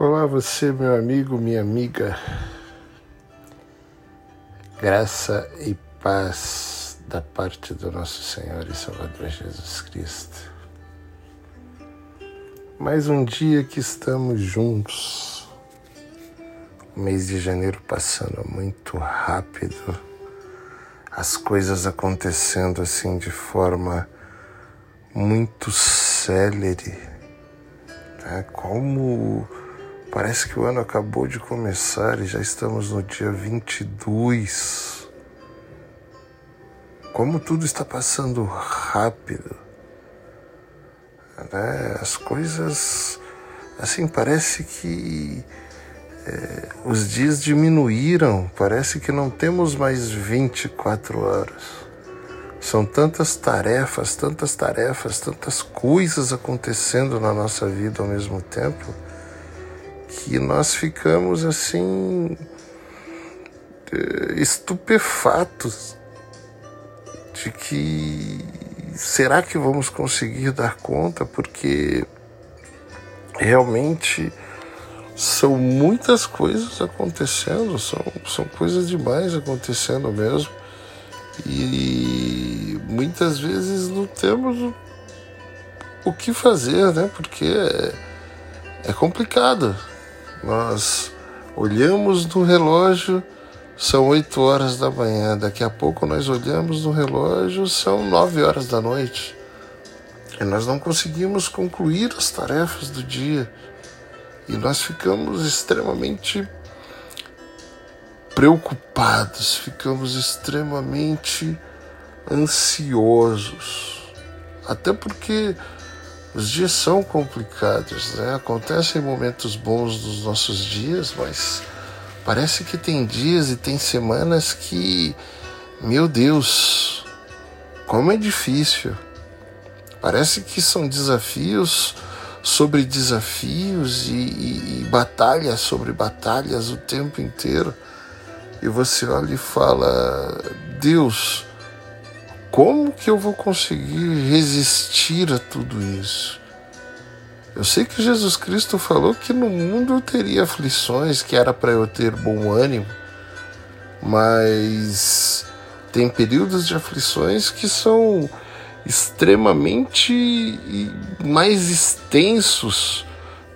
Olá, você, meu amigo, minha amiga. Graça e paz da parte do nosso Senhor e Salvador Jesus Cristo. Mais um dia que estamos juntos. O mês de janeiro passando muito rápido. As coisas acontecendo assim de forma muito célere. Né? Como Parece que o ano acabou de começar e já estamos no dia 22. Como tudo está passando rápido. Né? As coisas, assim, parece que é, os dias diminuíram, parece que não temos mais 24 horas. São tantas tarefas, tantas tarefas, tantas coisas acontecendo na nossa vida ao mesmo tempo que nós ficamos assim eh, estupefatos de que será que vamos conseguir dar conta porque realmente são muitas coisas acontecendo, são, são coisas demais acontecendo mesmo. E muitas vezes não temos o, que fazer, né? Porque é, é complicado. Nós olhamos no relógio, são 8 horas da manhã. Daqui a pouco nós olhamos no relógio, são 9 horas da noite. E nós não conseguimos concluir as tarefas do dia. E nós ficamos extremamente preocupados, ficamos extremamente ansiosos. Até porque os dias são complicados, né? Acontecem momentos bons nos nossos dias, mas parece que tem dias e tem semanas que, meu Deus, como é difícil. Parece que são desafios sobre desafios e, e, e batalhas sobre batalhas o tempo inteiro. E você olha e fala: Deus, como que eu vou conseguir resistir a tudo isso? Eu sei que Jesus Cristo falou que no mundo eu teria aflições, que era para eu ter bom ânimo, mas tem períodos de aflições que são extremamente mais extensos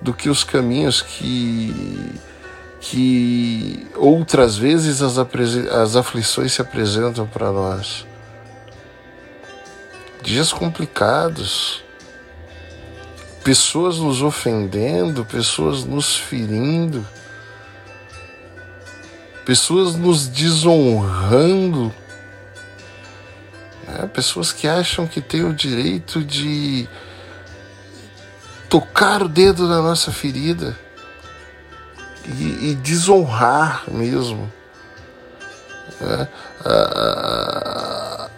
do que os caminhos que que outras vezes as, as aflições se apresentam para nós dias complicados, pessoas nos ofendendo, pessoas nos ferindo, pessoas nos desonrando, né? pessoas que acham que têm o direito de tocar o dedo na nossa ferida e, e desonrar mesmo. Né? a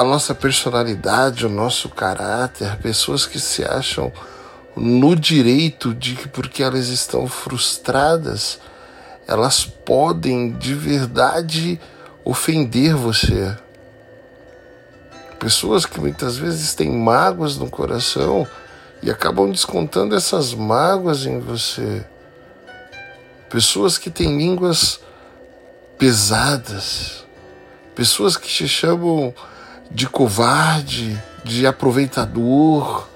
nossa personalidade, o nosso caráter, pessoas que se acham no direito de que porque elas estão frustradas, elas podem de verdade ofender você. Pessoas que muitas vezes têm mágoas no coração e acabam descontando essas mágoas em você. Pessoas que têm línguas pesadas, pessoas que te chamam de covarde, de aproveitador,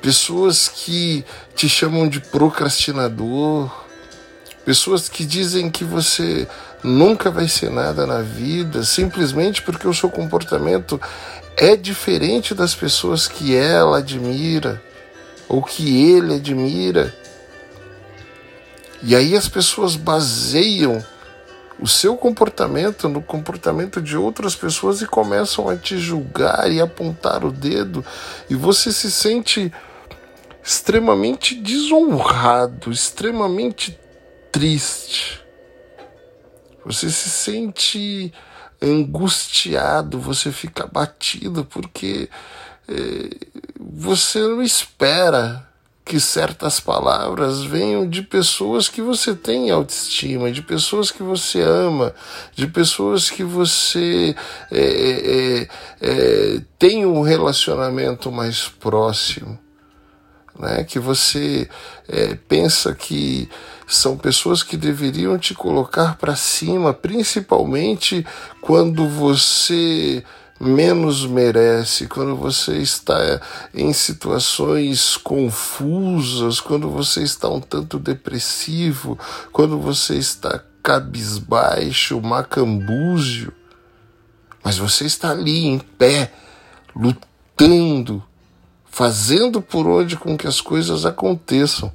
pessoas que te chamam de procrastinador, pessoas que dizem que você nunca vai ser nada na vida simplesmente porque o seu comportamento é diferente das pessoas que ela admira ou que ele admira. E aí as pessoas baseiam o seu comportamento no comportamento de outras pessoas e começam a te julgar e apontar o dedo, e você se sente extremamente desonrado, extremamente triste. Você se sente angustiado, você fica abatido porque eh, você não espera que certas palavras venham de pessoas que você tem autoestima, de pessoas que você ama, de pessoas que você é, é, é, tem um relacionamento mais próximo. né? que você é, pensa que são pessoas que deveriam te colocar para cima, principalmente quando você menos merece, quando você está em situações confusas, quando você está um tanto depressivo, quando você está cabisbaixo, macambúzio, mas você está ali em pé, lutando, fazendo por onde com que as coisas aconteçam.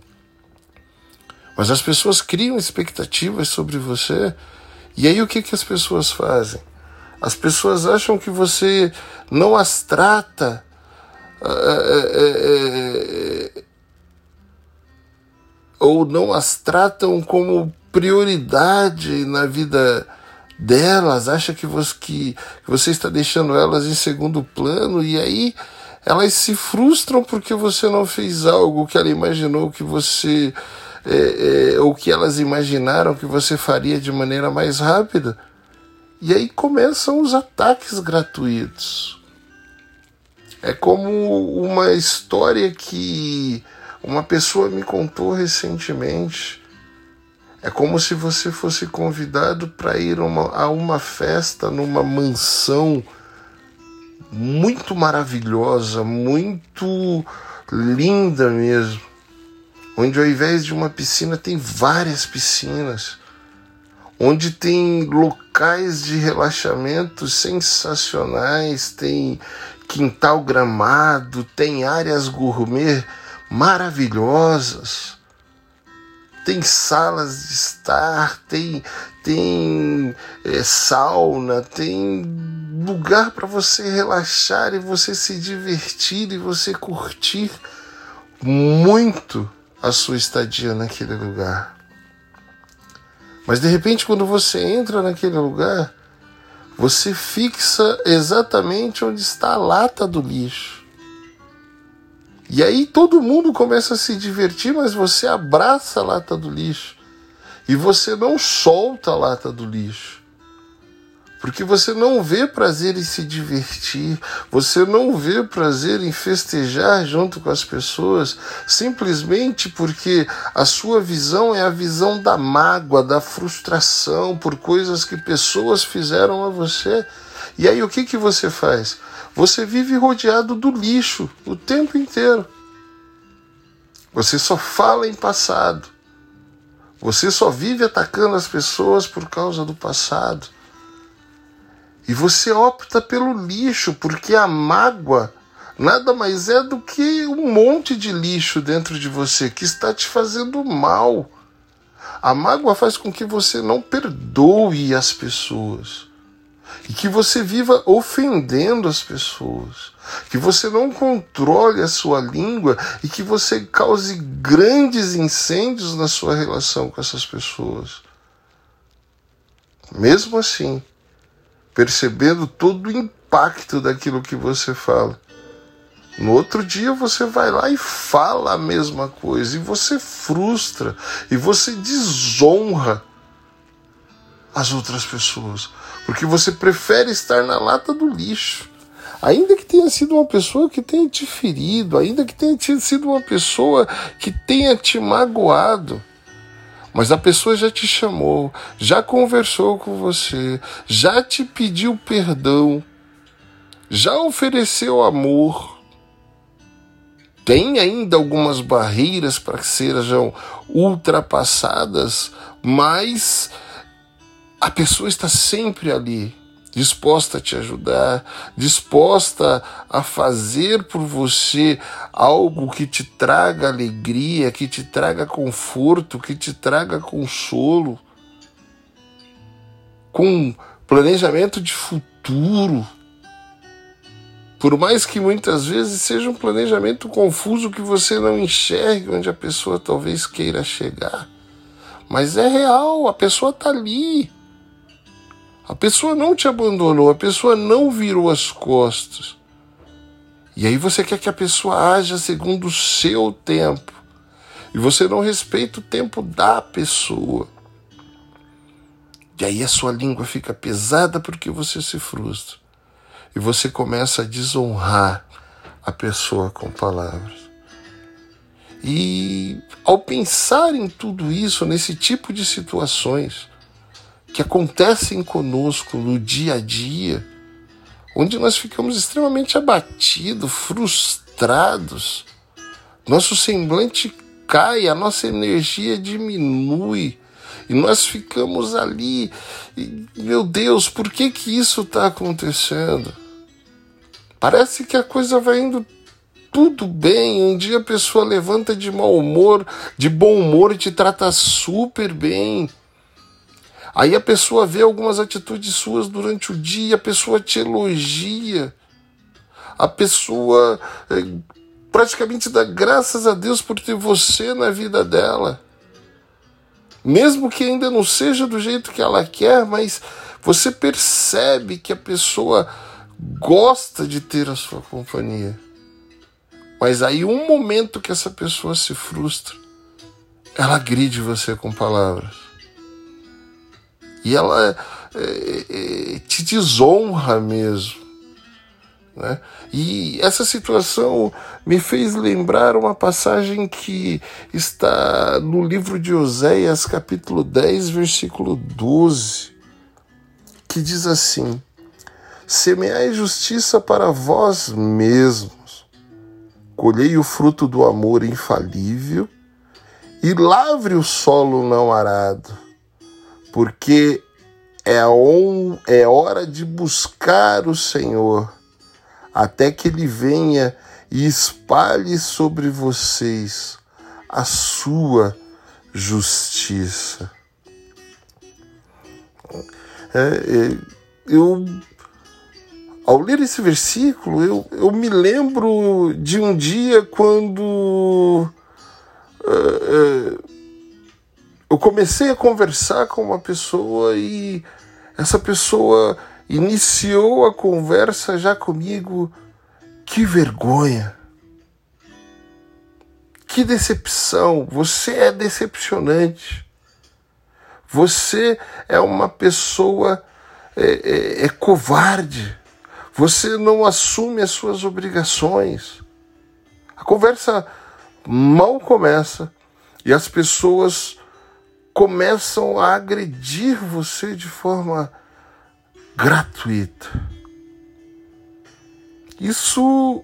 Mas as pessoas criam expectativas sobre você, e aí o que, que as pessoas fazem? As pessoas acham que você não as trata é, é, ou não as tratam como prioridade na vida delas, acha que você, que você está deixando elas em segundo plano e aí elas se frustram porque você não fez algo que ela imaginou que você é, é, ou que elas imaginaram que você faria de maneira mais rápida. E aí começam os ataques gratuitos. É como uma história que uma pessoa me contou recentemente. É como se você fosse convidado para ir uma, a uma festa numa mansão muito maravilhosa, muito linda mesmo, onde ao invés de uma piscina tem várias piscinas onde tem locais de relaxamento sensacionais, tem quintal gramado, tem áreas gourmet maravilhosas, tem salas de estar, tem, tem é, sauna, tem lugar para você relaxar e você se divertir e você curtir muito a sua estadia naquele lugar. Mas de repente, quando você entra naquele lugar, você fixa exatamente onde está a lata do lixo. E aí todo mundo começa a se divertir, mas você abraça a lata do lixo. E você não solta a lata do lixo. Porque você não vê prazer em se divertir, você não vê prazer em festejar junto com as pessoas, simplesmente porque a sua visão é a visão da mágoa, da frustração por coisas que pessoas fizeram a você. E aí o que, que você faz? Você vive rodeado do lixo o tempo inteiro. Você só fala em passado. Você só vive atacando as pessoas por causa do passado. E você opta pelo lixo, porque a mágoa nada mais é do que um monte de lixo dentro de você que está te fazendo mal. A mágoa faz com que você não perdoe as pessoas e que você viva ofendendo as pessoas, que você não controle a sua língua e que você cause grandes incêndios na sua relação com essas pessoas. Mesmo assim, percebendo todo o impacto daquilo que você fala. No outro dia você vai lá e fala a mesma coisa, e você frustra, e você desonra as outras pessoas, porque você prefere estar na lata do lixo. Ainda que tenha sido uma pessoa que tenha te ferido, ainda que tenha sido uma pessoa que tenha te magoado, mas a pessoa já te chamou, já conversou com você, já te pediu perdão, já ofereceu amor. Tem ainda algumas barreiras para que sejam ultrapassadas, mas a pessoa está sempre ali disposta a te ajudar, disposta a fazer por você algo que te traga alegria, que te traga conforto, que te traga consolo, com planejamento de futuro. Por mais que muitas vezes seja um planejamento confuso que você não enxergue onde a pessoa talvez queira chegar. Mas é real, a pessoa está ali a pessoa não te abandonou, a pessoa não virou as costas. E aí você quer que a pessoa haja segundo o seu tempo. E você não respeita o tempo da pessoa. E aí a sua língua fica pesada porque você se frustra. E você começa a desonrar a pessoa com palavras. E ao pensar em tudo isso, nesse tipo de situações que acontecem conosco no dia a dia, onde nós ficamos extremamente abatidos, frustrados, nosso semblante cai, a nossa energia diminui e nós ficamos ali, e, meu Deus, por que que isso está acontecendo? Parece que a coisa vai indo tudo bem. Um dia a pessoa levanta de mau humor, de bom humor e te trata super bem. Aí a pessoa vê algumas atitudes suas durante o dia, a pessoa te elogia. A pessoa é, praticamente dá graças a Deus por ter você na vida dela. Mesmo que ainda não seja do jeito que ela quer, mas você percebe que a pessoa gosta de ter a sua companhia. Mas aí, um momento que essa pessoa se frustra, ela agride você com palavras. E ela é, é, é, te desonra mesmo. Né? E essa situação me fez lembrar uma passagem que está no livro de Oséias, capítulo 10, versículo 12, que diz assim: Semeai justiça para vós mesmos colhei o fruto do amor infalível e lavre o solo não arado, porque é, on, é hora de buscar o Senhor, até que Ele venha e espalhe sobre vocês a sua justiça. É, é, eu ao ler esse versículo, eu, eu me lembro de um dia quando uh, uh, eu comecei a conversar com uma pessoa e essa pessoa iniciou a conversa já comigo. Que vergonha! Que decepção! Você é decepcionante. Você é uma pessoa é, é, é covarde você não assume as suas obrigações. A conversa mal começa e as pessoas começam a agredir você de forma gratuita. Isso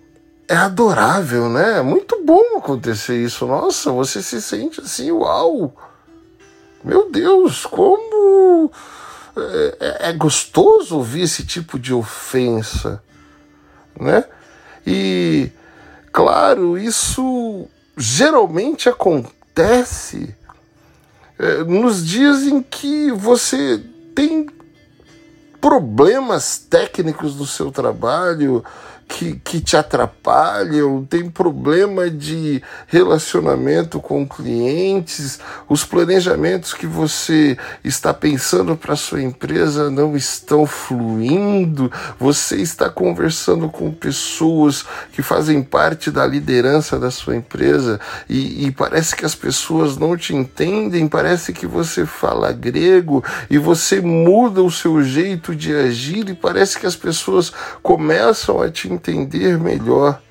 é adorável, né? É muito bom acontecer isso. Nossa, você se sente assim, uau! Meu Deus, como é, é, é gostoso ouvir esse tipo de ofensa, né? E, claro, isso geralmente acontece nos dias em que você tem problemas técnicos do seu trabalho, que, que te atrapalham, tem problema de relacionamento com clientes, os planejamentos que você está pensando para sua empresa não estão fluindo, você está conversando com pessoas que fazem parte da liderança da sua empresa e, e parece que as pessoas não te entendem, parece que você fala grego e você muda o seu jeito de agir e parece que as pessoas começam a te entender melhor.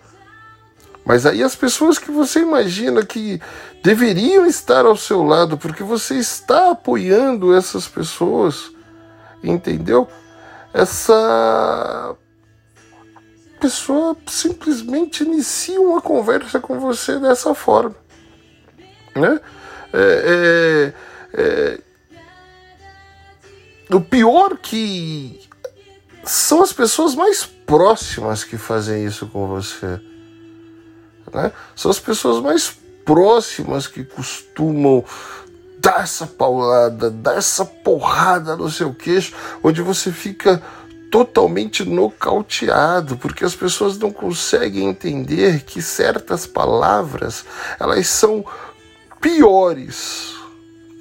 Mas aí as pessoas que você imagina que deveriam estar ao seu lado, porque você está apoiando essas pessoas, entendeu? Essa pessoa simplesmente inicia uma conversa com você dessa forma, né? É, é, é, o pior que são as pessoas mais próximas que fazem isso com você. Né? São as pessoas mais próximas que costumam dar essa paulada, dar essa porrada no seu queixo, onde você fica totalmente nocauteado, porque as pessoas não conseguem entender que certas palavras elas são piores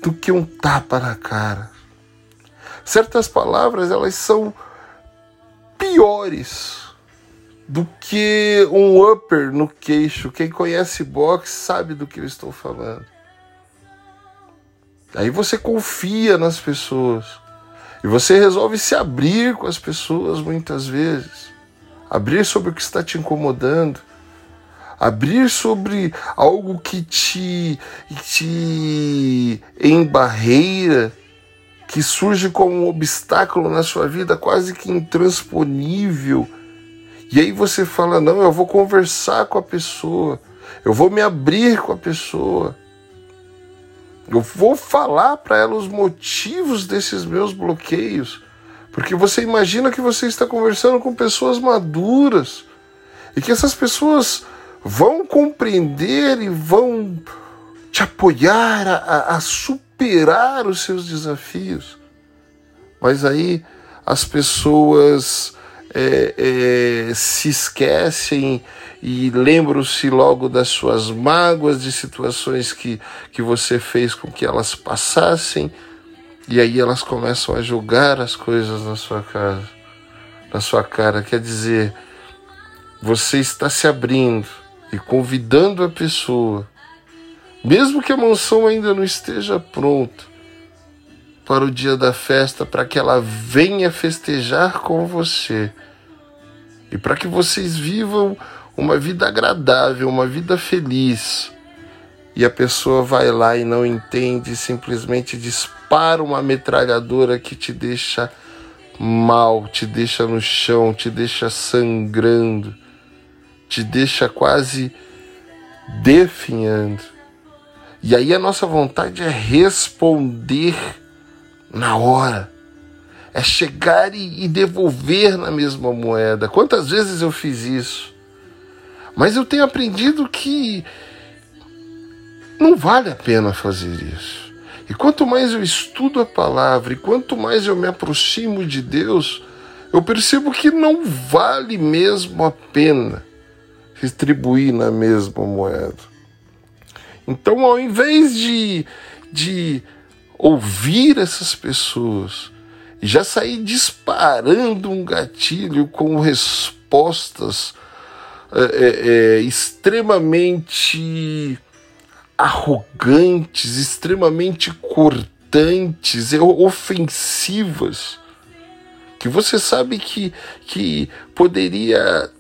do que um tapa na cara. Certas palavras elas são piores do que um upper no queixo. Quem conhece boxe sabe do que eu estou falando. Aí você confia nas pessoas e você resolve se abrir com as pessoas muitas vezes, abrir sobre o que está te incomodando, abrir sobre algo que te, te embarreira, que surge como um obstáculo na sua vida quase que intransponível. E aí você fala: não, eu vou conversar com a pessoa, eu vou me abrir com a pessoa, eu vou falar para ela os motivos desses meus bloqueios. Porque você imagina que você está conversando com pessoas maduras e que essas pessoas vão compreender e vão te apoiar a, a superar os seus desafios. Mas aí as pessoas é, é, se esquecem e lembram-se logo das suas mágoas, de situações que, que você fez com que elas passassem, e aí elas começam a julgar as coisas na sua casa, na sua cara. Quer dizer, você está se abrindo e convidando a pessoa, mesmo que a mansão ainda não esteja pronta, para o dia da festa, para que ela venha festejar com você e para que vocês vivam uma vida agradável, uma vida feliz. E a pessoa vai lá e não entende, simplesmente dispara uma metralhadora que te deixa mal, te deixa no chão, te deixa sangrando te deixa quase definhando. E aí a nossa vontade é responder na hora. É chegar e, devolver na mesma moeda. Quantas vezes eu fiz isso? Mas eu tenho aprendido que não vale a pena fazer isso. E quanto mais eu estudo a palavra e quanto mais eu me aproximo de Deus, eu percebo que não vale mesmo a pena retribuir na mesma moeda. Então, ao invés de, de ouvir essas pessoas já sair disparando um gatilho com respostas é, é, é, extremamente arrogantes, extremamente cortantes, ofensivas, que você sabe que, que poderia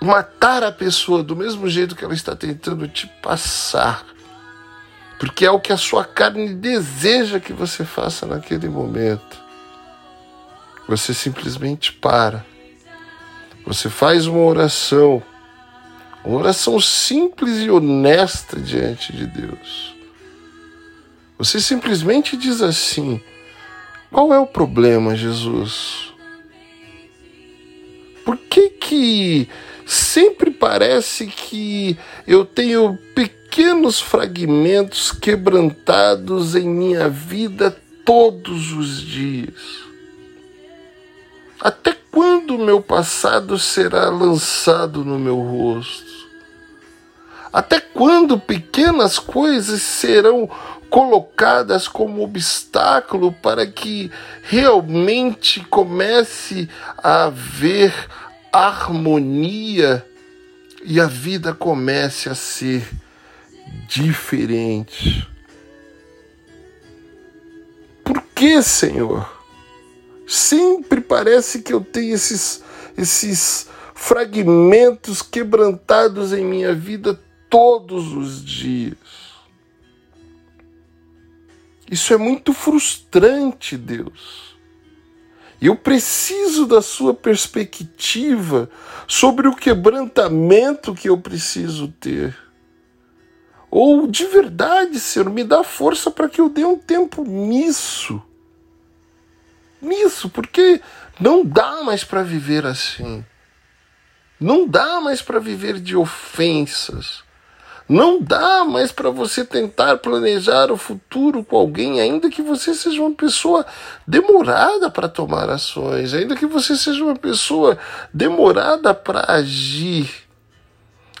matar a pessoa do mesmo jeito que ela está tentando te passar. Porque é o que a sua carne deseja que você faça naquele momento. Você simplesmente para. Você faz uma oração, uma oração simples e honesta diante de Deus. Você simplesmente diz assim: Qual é o problema, Jesus? Por que que sempre parece que eu tenho pequenos fragmentos quebrantados em minha vida todos os dias. Até quando o meu passado será lançado no meu rosto? Até quando pequenas coisas serão colocadas como obstáculo para que realmente comece a haver harmonia e a vida comece a ser diferente. Por que, Senhor? Sempre parece que eu tenho esses, esses fragmentos quebrantados em minha vida todos os dias. Isso é muito frustrante, Deus. Eu preciso da sua perspectiva sobre o quebrantamento que eu preciso ter. Ou de verdade, Senhor, me dá força para que eu dê um tempo nisso. Nisso, porque não dá mais para viver assim. Não dá mais para viver de ofensas. Não dá mais para você tentar planejar o futuro com alguém, ainda que você seja uma pessoa demorada para tomar ações, ainda que você seja uma pessoa demorada para agir.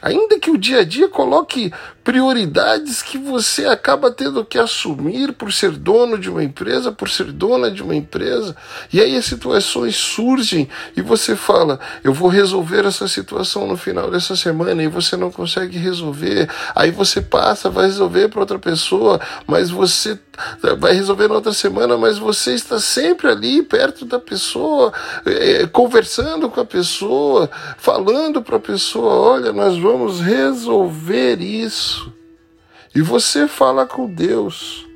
Ainda que o dia a dia coloque prioridades que você acaba tendo que assumir por ser dono de uma empresa, por ser dona de uma empresa. E aí as situações surgem e você fala: eu vou resolver essa situação no final dessa semana e você não consegue resolver. Aí você passa, vai resolver para outra pessoa, mas você vai resolver na outra semana, mas você está sempre ali perto da pessoa, é, conversando com a pessoa, falando para a pessoa: olha, nós vamos resolver isso. E você fala com Deus.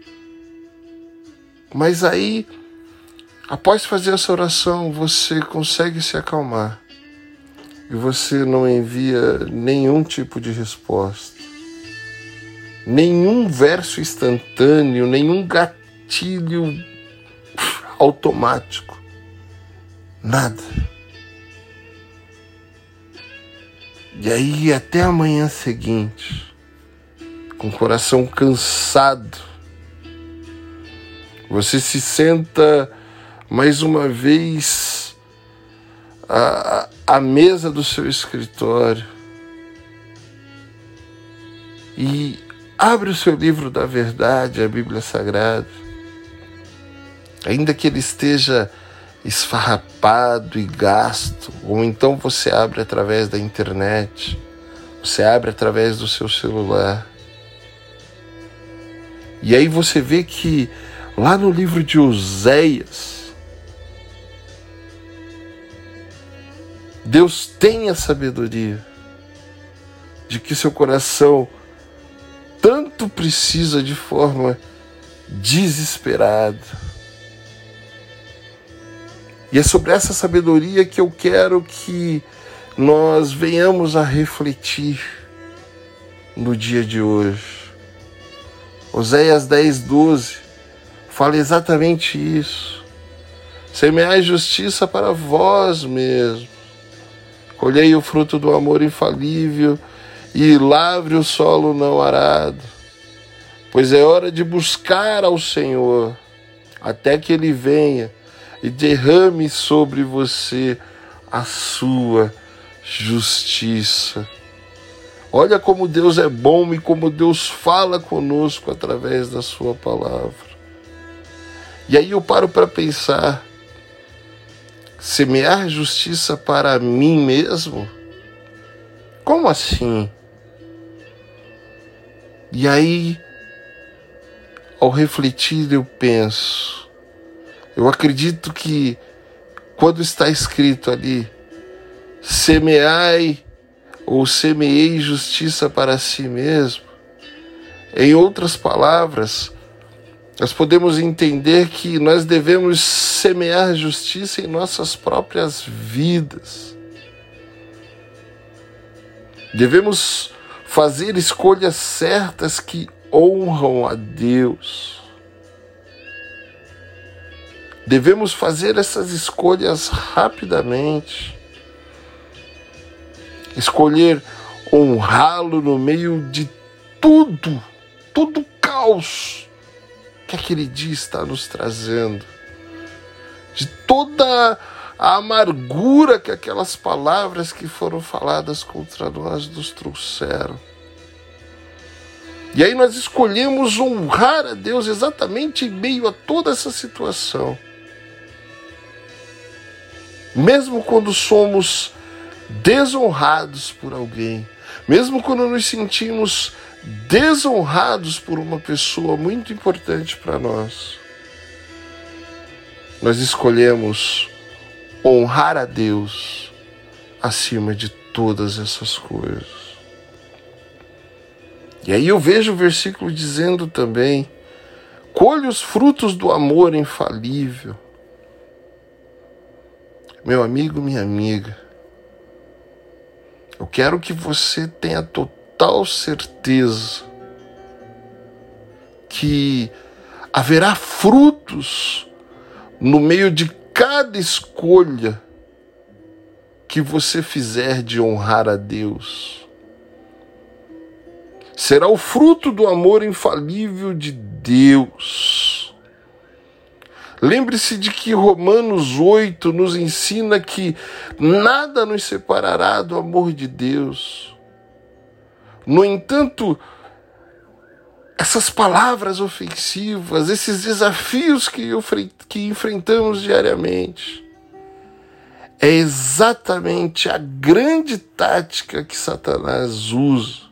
Mas aí, após fazer essa oração, você consegue se acalmar. E você não envia nenhum tipo de resposta. Nenhum verso instantâneo, nenhum gatilho automático. Nada. E aí, até a manhã seguinte, com o coração cansado, você se senta mais uma vez à, à mesa do seu escritório e abre o seu livro da verdade, a Bíblia Sagrada, ainda que ele esteja esfarrapado e gasto, ou então você abre através da internet, você abre através do seu celular. E aí você vê que lá no livro de Oséias, Deus tem a sabedoria de que seu coração tanto precisa de forma desesperada e é sobre essa sabedoria que eu quero que nós venhamos a refletir no dia de hoje. Oséias 10, 12 fala exatamente isso. Semeai justiça para vós mesmos. Colhei o fruto do amor infalível e lavre o solo não arado. Pois é hora de buscar ao Senhor até que ele venha e derrame sobre você a sua justiça. Olha como Deus é bom e como Deus fala conosco através da Sua palavra. E aí eu paro para pensar: semear justiça para mim mesmo? Como assim? E aí, ao refletir, eu penso: eu acredito que quando está escrito ali, semeai ou semeei justiça para si mesmo, em outras palavras, nós podemos entender que nós devemos semear justiça em nossas próprias vidas. Devemos fazer escolhas certas que honram a Deus. Devemos fazer essas escolhas rapidamente. Escolher honrá-lo no meio de tudo, todo caos que aquele dia está nos trazendo, de toda a amargura que aquelas palavras que foram faladas contra nós nos trouxeram. E aí nós escolhemos honrar a Deus exatamente em meio a toda essa situação mesmo quando somos desonrados por alguém, mesmo quando nos sentimos desonrados por uma pessoa muito importante para nós, nós escolhemos honrar a Deus acima de todas essas coisas. E aí eu vejo o versículo dizendo também: colhe os frutos do amor infalível meu amigo, minha amiga, eu quero que você tenha total certeza que haverá frutos no meio de cada escolha que você fizer de honrar a Deus. Será o fruto do amor infalível de Deus Lembre-se de que Romanos 8 nos ensina que nada nos separará do amor de Deus. No entanto, essas palavras ofensivas, esses desafios que, que enfrentamos diariamente. É exatamente a grande tática que Satanás usa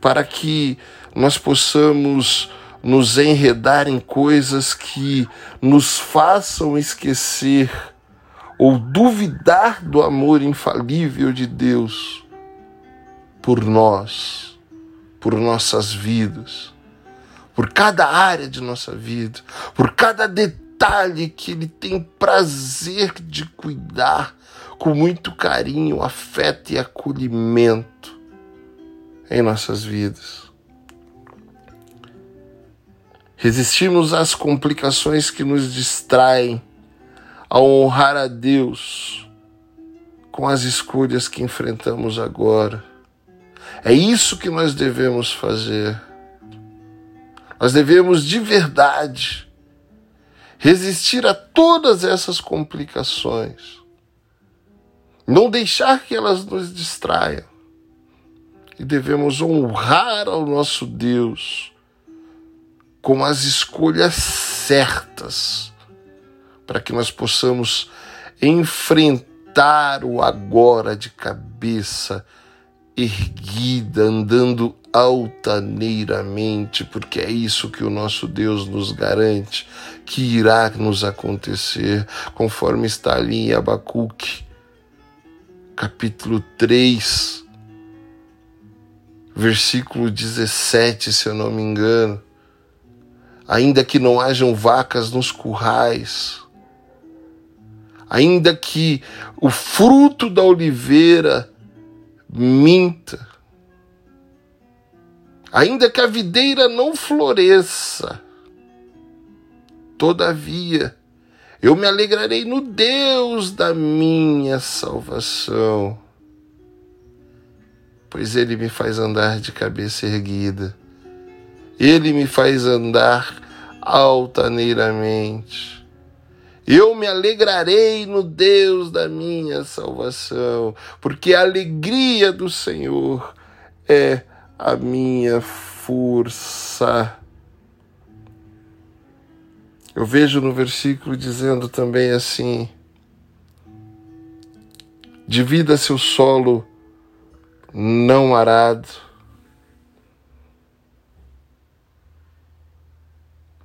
para que nós possamos nos enredar em coisas que nos façam esquecer ou duvidar do amor infalível de Deus por nós, por nossas vidas, por cada área de nossa vida, por cada detalhe que Ele tem prazer de cuidar com muito carinho, afeto e acolhimento em nossas vidas. Resistimos às complicações que nos distraem a honrar a Deus com as escolhas que enfrentamos agora. É isso que nós devemos fazer. Nós devemos de verdade resistir a todas essas complicações. Não deixar que elas nos distraiam. E devemos honrar ao nosso Deus com as escolhas certas, para que nós possamos enfrentar o agora de cabeça erguida, andando altaneiramente, porque é isso que o nosso Deus nos garante que irá nos acontecer, conforme está ali em Abacuque, capítulo 3, versículo 17, se eu não me engano ainda que não hajam vacas nos currais, ainda que o fruto da oliveira minta, ainda que a videira não floresça, todavia eu me alegrarei no Deus da minha salvação, pois ele me faz andar de cabeça erguida. Ele me faz andar altaneiramente. Eu me alegrarei no Deus da minha salvação, porque a alegria do Senhor é a minha força. Eu vejo no versículo dizendo também assim: divida seu solo não arado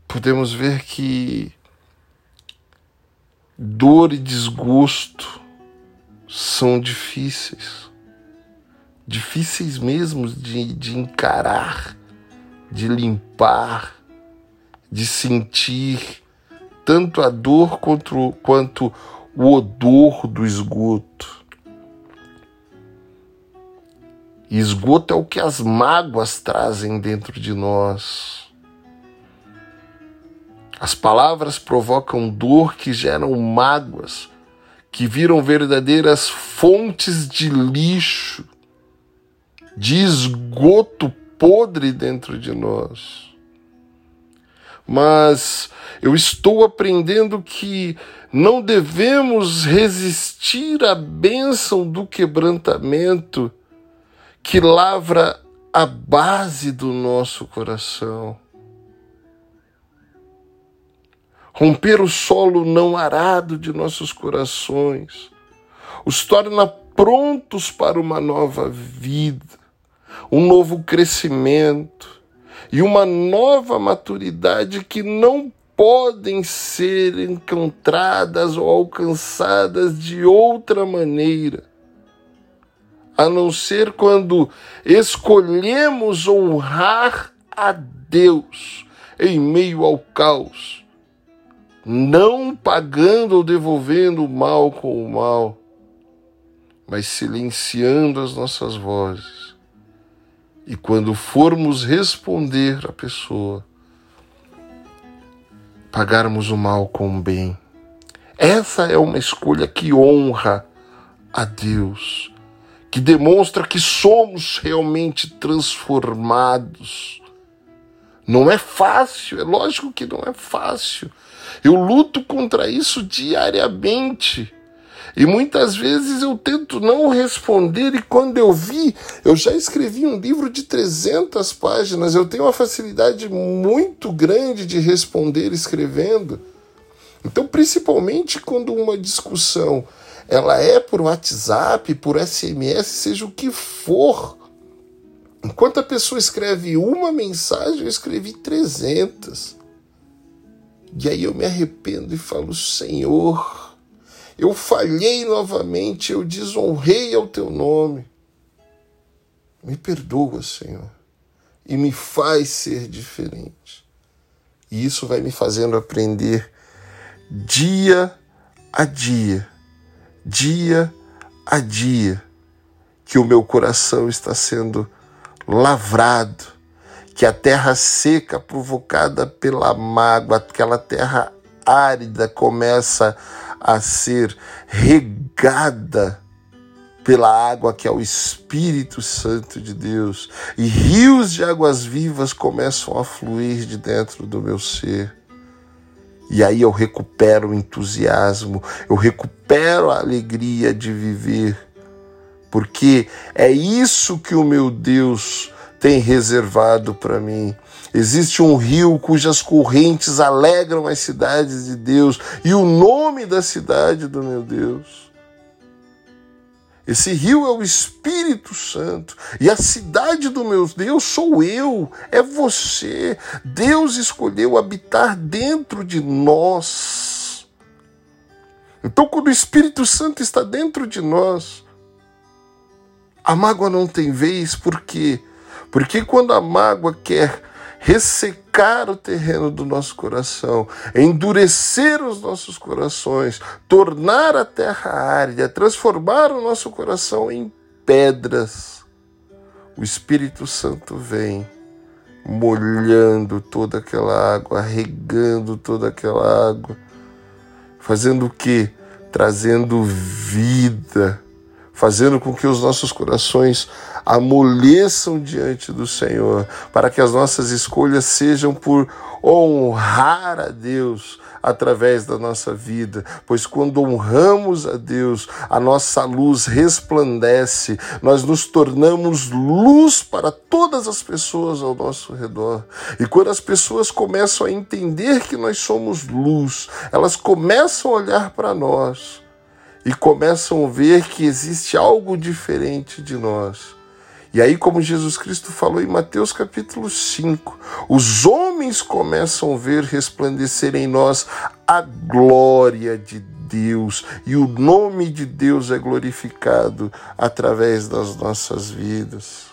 podemos ver que dor e desgosto são difíceis, difíceis mesmo de, de encarar, de limpar, de sentir tanto a dor quanto, quanto o odor do esgoto. Esgoto é o que as mágoas trazem dentro de nós. As palavras provocam dor que geram mágoas, que viram verdadeiras fontes de lixo, de esgoto podre dentro de nós. Mas eu estou aprendendo que não devemos resistir à bênção do quebrantamento que lavra a base do nosso coração. Romper o solo não arado de nossos corações, os torna prontos para uma nova vida, um novo crescimento e uma nova maturidade que não podem ser encontradas ou alcançadas de outra maneira, a não ser quando escolhemos honrar a Deus em meio ao caos não pagando ou devolvendo o mal com o mal, mas silenciando as nossas vozes. E quando formos responder à pessoa, pagarmos o mal com o bem. Essa é uma escolha que honra a Deus, que demonstra que somos realmente transformados. Não é fácil, é lógico que não é fácil. Eu luto contra isso diariamente. E muitas vezes eu tento não responder, e quando eu vi, eu já escrevi um livro de 300 páginas. Eu tenho uma facilidade muito grande de responder escrevendo. Então, principalmente quando uma discussão ela é por WhatsApp, por SMS, seja o que for. Enquanto a pessoa escreve uma mensagem, eu escrevi 300. E aí eu me arrependo e falo: Senhor, eu falhei novamente, eu desonrei ao teu nome. Me perdoa, Senhor, e me faz ser diferente. E isso vai me fazendo aprender dia a dia, dia a dia, que o meu coração está sendo lavrado, que a terra seca provocada pela mágoa, aquela terra árida começa a ser regada pela água que é o Espírito Santo de Deus, e rios de águas vivas começam a fluir de dentro do meu ser. E aí eu recupero o entusiasmo, eu recupero a alegria de viver, porque é isso que o meu Deus tem reservado para mim. Existe um rio cujas correntes alegram as cidades de Deus e o nome da cidade do meu Deus. Esse rio é o Espírito Santo e a cidade do meu Deus sou eu, é você. Deus escolheu habitar dentro de nós. Então, quando o Espírito Santo está dentro de nós, a mágoa não tem vez, por quê? Porque quando a mágoa quer ressecar o terreno do nosso coração, endurecer os nossos corações, tornar a terra árida, transformar o nosso coração em pedras. O Espírito Santo vem molhando toda aquela água, regando toda aquela água, fazendo o que? Trazendo vida, fazendo com que os nossos corações amoleçam diante do Senhor, para que as nossas escolhas sejam por honrar a Deus através da nossa vida, pois quando honramos a Deus, a nossa luz resplandece, nós nos tornamos luz para todas as pessoas ao nosso redor. E quando as pessoas começam a entender que nós somos luz, elas começam a olhar para nós e começam a ver que existe algo diferente de nós. E aí, como Jesus Cristo falou em Mateus capítulo 5, os homens começam a ver resplandecer em nós a glória de Deus, e o nome de Deus é glorificado através das nossas vidas.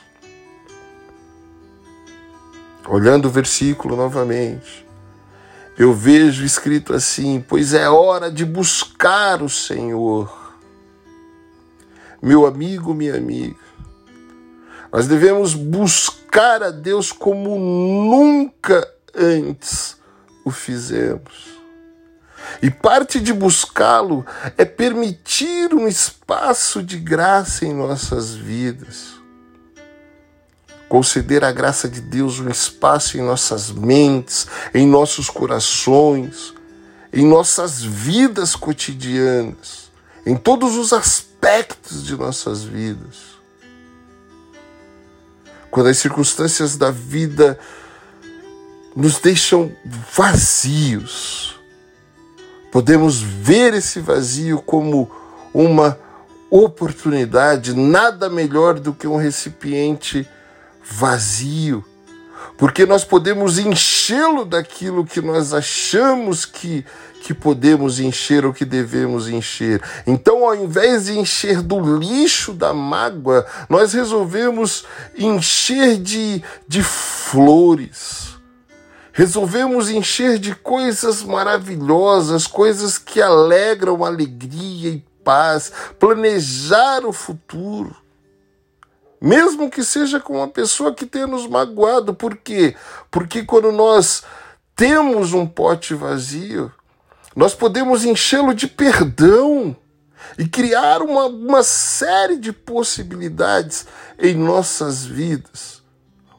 Olhando o versículo novamente, eu vejo escrito assim: Pois é hora de buscar o Senhor. Meu amigo, minha amiga, nós devemos buscar a Deus como nunca antes o fizemos. E parte de buscá-lo é permitir um espaço de graça em nossas vidas. Conceder a graça de Deus um espaço em nossas mentes, em nossos corações, em nossas vidas cotidianas, em todos os aspectos de nossas vidas quando as circunstâncias da vida nos deixam vazios, podemos ver esse vazio como uma oportunidade, nada melhor do que um recipiente vazio, porque nós podemos enchê-lo daquilo que nós achamos que que podemos encher ou que devemos encher. Então, ao invés de encher do lixo da mágoa, nós resolvemos encher de, de flores. Resolvemos encher de coisas maravilhosas, coisas que alegram alegria e paz, planejar o futuro. Mesmo que seja com uma pessoa que tenha nos magoado. Por quê? Porque quando nós temos um pote vazio, nós podemos enchê-lo de perdão e criar uma, uma série de possibilidades em nossas vidas.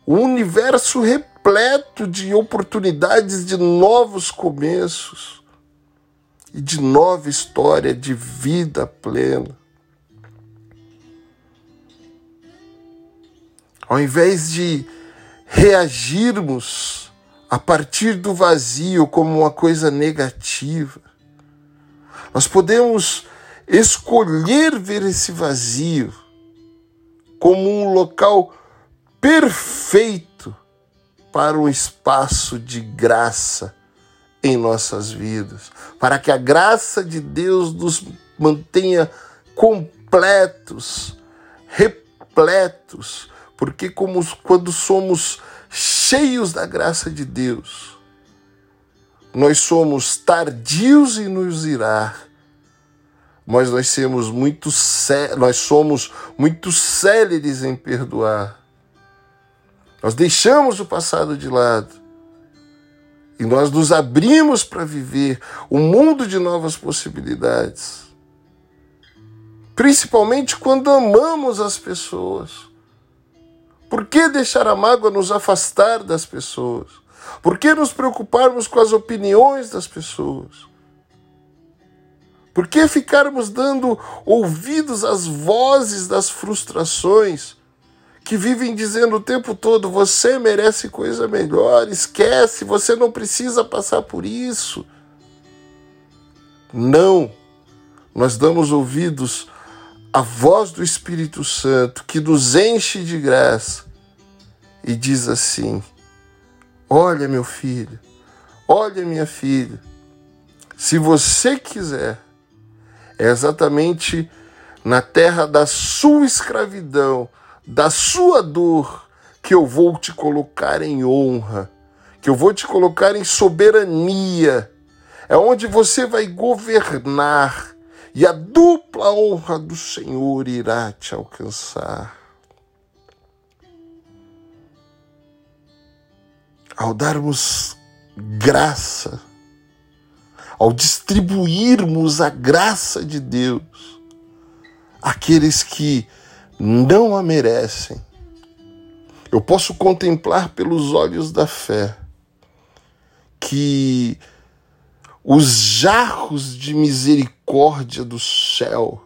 Um universo repleto de oportunidades de novos começos. e de nova história de vida plena. Ao invés de reagirmos a partir do vazio como uma coisa negativa, nós podemos escolher ver esse vazio como um local perfeito para um espaço de graça em nossas vidas, para que a graça de Deus nos mantenha completos, repletos, porque como quando somos cheios da graça de Deus, nós somos tardios em nos irar, mas nós somos muito nós somos muito céleres em perdoar. Nós deixamos o passado de lado e nós nos abrimos para viver um mundo de novas possibilidades. Principalmente quando amamos as pessoas. Por que deixar a mágoa nos afastar das pessoas? Por que nos preocuparmos com as opiniões das pessoas? Por que ficarmos dando ouvidos às vozes das frustrações que vivem dizendo o tempo todo: você merece coisa melhor, esquece, você não precisa passar por isso. Não, nós damos ouvidos à voz do Espírito Santo que nos enche de graça e diz assim: Olha, meu filho, olha, minha filha, se você quiser, é exatamente na terra da sua escravidão da sua dor, que eu vou te colocar em honra, que eu vou te colocar em soberania. É onde você vai governar e a dupla honra do Senhor irá te alcançar. Ao darmos graça, ao distribuirmos a graça de Deus, aqueles que não a merecem. Eu posso contemplar pelos olhos da fé que os jarros de misericórdia do céu,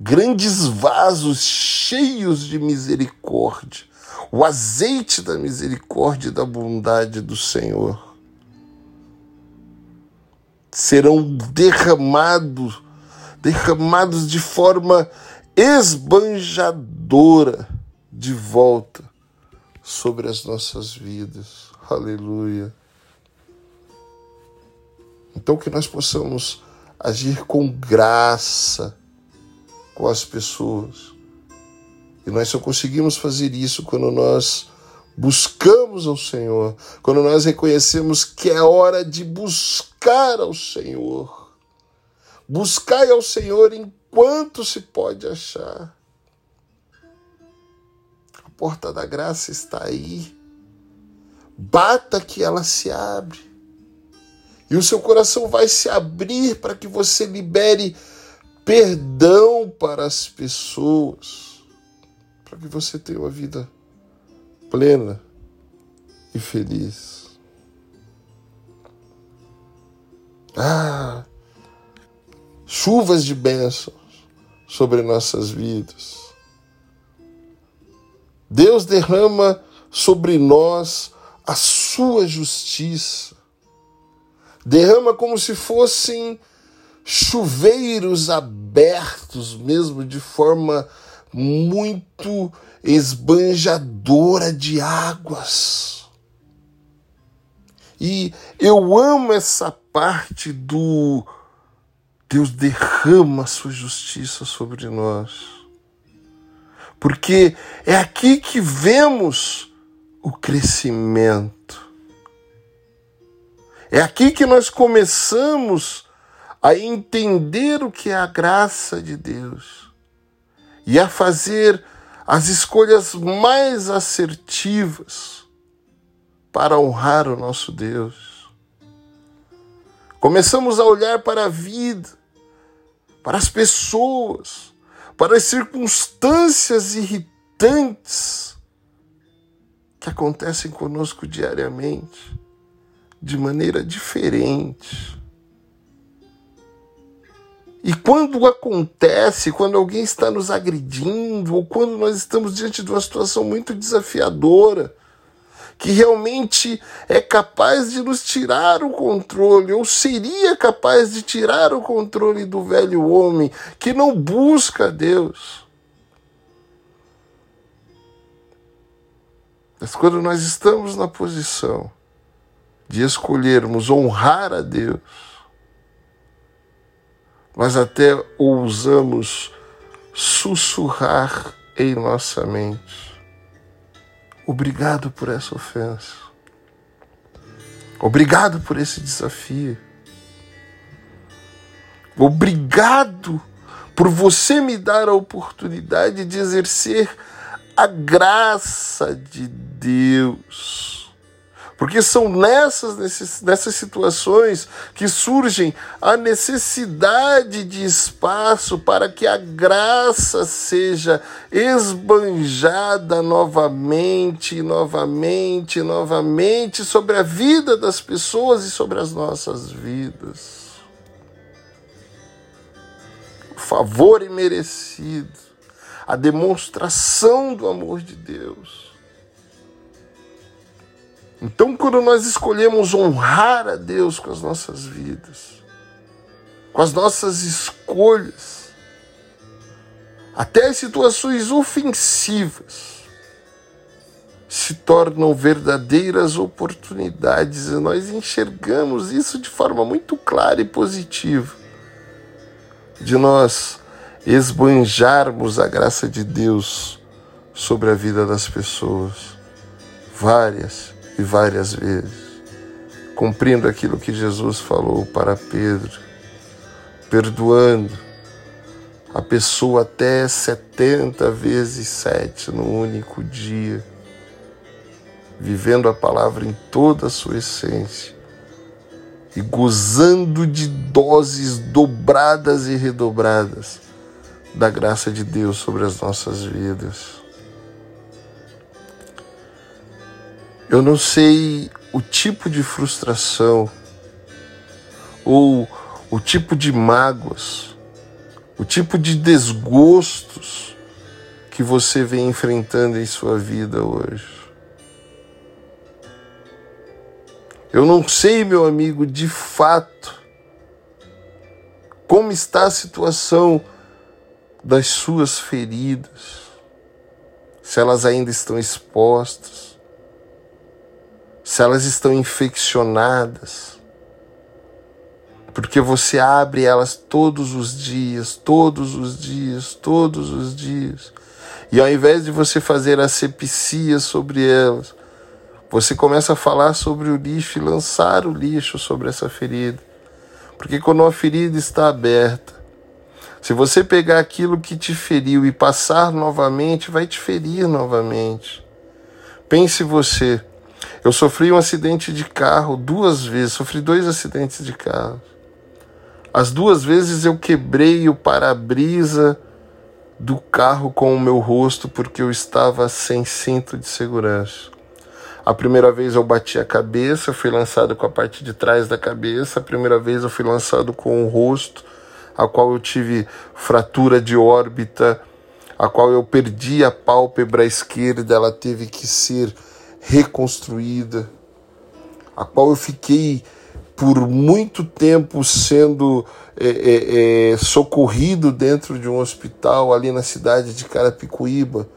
grandes vasos cheios de misericórdia, o azeite da misericórdia e da bondade do Senhor, serão derramados, derramados de forma esbanjadora de volta sobre as nossas vidas. Aleluia. Então que nós possamos agir com graça com as pessoas. E nós só conseguimos fazer isso quando nós buscamos ao Senhor, quando nós reconhecemos que é hora de buscar ao Senhor. Buscai ao Senhor em quanto se pode achar. A porta da graça está aí. Bata que ela se abre. E o seu coração vai se abrir para que você libere perdão para as pessoas, para que você tenha uma vida plena e feliz. Ah, chuvas de bênçãos sobre nossas vidas. Deus derrama sobre nós a sua justiça. Derrama como se fossem chuveiros abertos, mesmo de forma muito esbanjadora de águas. E eu amo essa parte do Deus derrama a sua justiça sobre nós. Porque é aqui que vemos o crescimento. É aqui que nós começamos a entender o que é a graça de Deus e a fazer as escolhas mais assertivas para honrar o nosso Deus. Começamos a olhar para a vida, para as pessoas, para as circunstâncias irritantes que acontecem conosco diariamente, de maneira diferente. E quando acontece, quando alguém está nos agredindo, ou quando nós estamos diante de uma situação muito desafiadora, que realmente é capaz de nos tirar o controle, ou seria capaz de tirar o controle do velho homem que não busca Deus. Mas quando nós estamos na posição de escolhermos honrar a Deus, nós até ousamos sussurrar em nossa mente: Obrigado por essa ofensa. Obrigado por esse desafio. Obrigado por você me dar a oportunidade de exercer a graça de Deus. Porque são nessas, nessas situações que surgem a necessidade de espaço para que a graça seja esbanjada novamente, novamente, novamente sobre a vida das pessoas e sobre as nossas vidas. O favor imerecido a demonstração do amor de Deus. Então, quando nós escolhemos honrar a Deus com as nossas vidas, com as nossas escolhas, até as situações ofensivas se tornam verdadeiras oportunidades. E nós enxergamos isso de forma muito clara e positiva de nós esbanjarmos a graça de Deus sobre a vida das pessoas, várias e várias vezes, cumprindo aquilo que Jesus falou para Pedro, perdoando a pessoa até 70 vezes sete no único dia, vivendo a palavra em toda a sua essência e gozando de doses dobradas e redobradas da graça de Deus sobre as nossas vidas. Eu não sei o tipo de frustração ou o tipo de mágoas, o tipo de desgostos que você vem enfrentando em sua vida hoje. Eu não sei, meu amigo, de fato, como está a situação das suas feridas, se elas ainda estão expostas, se elas estão infeccionadas, porque você abre elas todos os dias, todos os dias, todos os dias, e ao invés de você fazer asepsia sobre elas, você começa a falar sobre o lixo e lançar o lixo sobre essa ferida. Porque quando a ferida está aberta, se você pegar aquilo que te feriu e passar novamente, vai te ferir novamente. Pense você. Eu sofri um acidente de carro duas vezes, sofri dois acidentes de carro. As duas vezes eu quebrei o para-brisa do carro com o meu rosto porque eu estava sem cinto de segurança. A primeira vez eu bati a cabeça, fui lançado com a parte de trás da cabeça. A primeira vez eu fui lançado com o rosto a qual eu tive fratura de órbita, a qual eu perdi a pálpebra esquerda, ela teve que ser reconstruída, a qual eu fiquei por muito tempo sendo é, é, é, socorrido dentro de um hospital ali na cidade de Carapicuíba,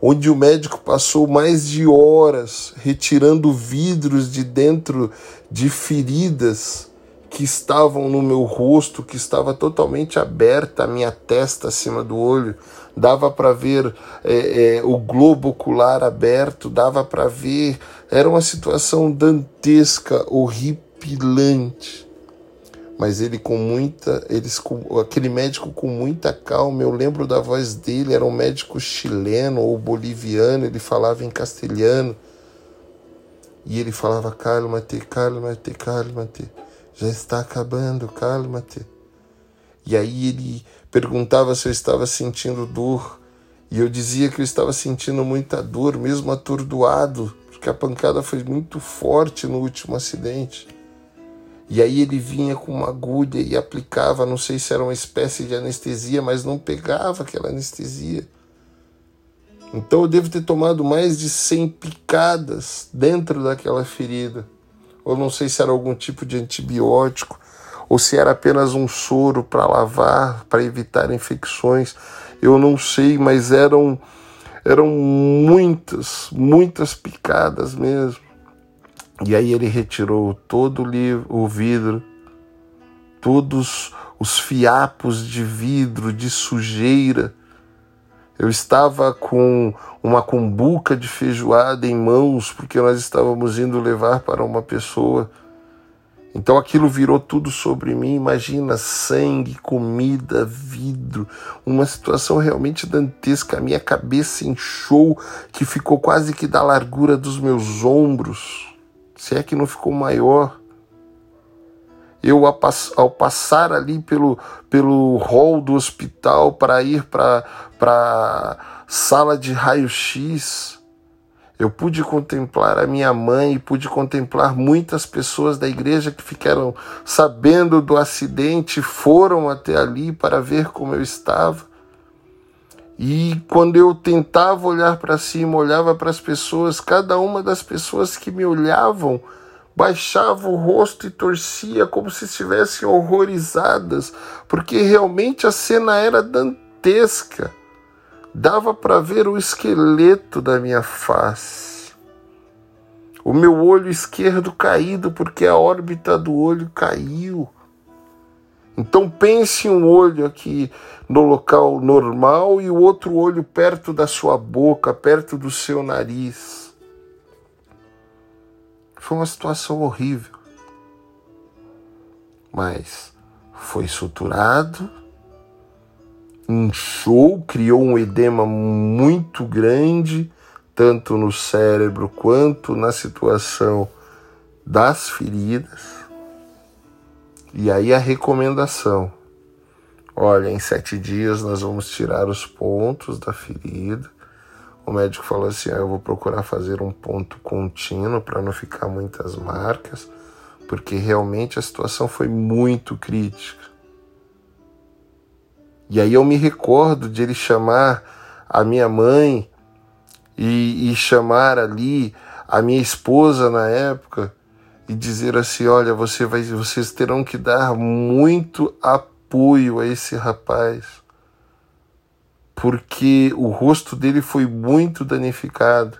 onde o médico passou mais de horas retirando vidros de dentro de feridas que estavam no meu rosto, que estava totalmente aberta a minha testa acima do olho, dava para ver é, é, o globo ocular aberto, dava para ver. Era uma situação dantesca, horripilante. Mas ele com muita, eles com, aquele médico com muita calma, eu lembro da voz dele, era um médico chileno ou boliviano, ele falava em castelhano. E ele falava, calma-te, calma-te, calma-te já está acabando, calma-te. E aí ele perguntava se eu estava sentindo dor, e eu dizia que eu estava sentindo muita dor, mesmo atordoado, porque a pancada foi muito forte no último acidente. E aí ele vinha com uma agulha e aplicava, não sei se era uma espécie de anestesia, mas não pegava aquela anestesia. Então eu devo ter tomado mais de 100 picadas dentro daquela ferida. Ou não sei se era algum tipo de antibiótico, ou se era apenas um soro para lavar, para evitar infecções. Eu não sei, mas eram eram muitas, muitas picadas mesmo. E aí ele retirou todo o, livro, o vidro, todos os fiapos de vidro, de sujeira. Eu estava com uma cumbuca de feijoada em mãos, porque nós estávamos indo levar para uma pessoa. Então aquilo virou tudo sobre mim. Imagina sangue, comida, vidro, uma situação realmente dantesca. A minha cabeça inchou, que ficou quase que da largura dos meus ombros se é que não ficou maior. Eu, ao passar ali pelo, pelo hall do hospital para ir para a sala de raio-x, eu pude contemplar a minha mãe e pude contemplar muitas pessoas da igreja que ficaram sabendo do acidente, foram até ali para ver como eu estava. E quando eu tentava olhar para cima, olhava para as pessoas, cada uma das pessoas que me olhavam baixava o rosto e torcia como se estivessem horrorizadas, porque realmente a cena era dantesca. Dava para ver o esqueleto da minha face. O meu olho esquerdo caído porque a órbita do olho caiu. Então pense um olho aqui no local normal e o outro olho perto da sua boca, perto do seu nariz. Foi uma situação horrível. Mas foi suturado, inchou, criou um edema muito grande, tanto no cérebro quanto na situação das feridas. E aí a recomendação: olha, em sete dias nós vamos tirar os pontos da ferida. O médico falou assim: ah, eu vou procurar fazer um ponto contínuo para não ficar muitas marcas, porque realmente a situação foi muito crítica. E aí eu me recordo de ele chamar a minha mãe e, e chamar ali a minha esposa na época e dizer assim: olha, você vai, vocês terão que dar muito apoio a esse rapaz, porque o rosto dele foi muito danificado.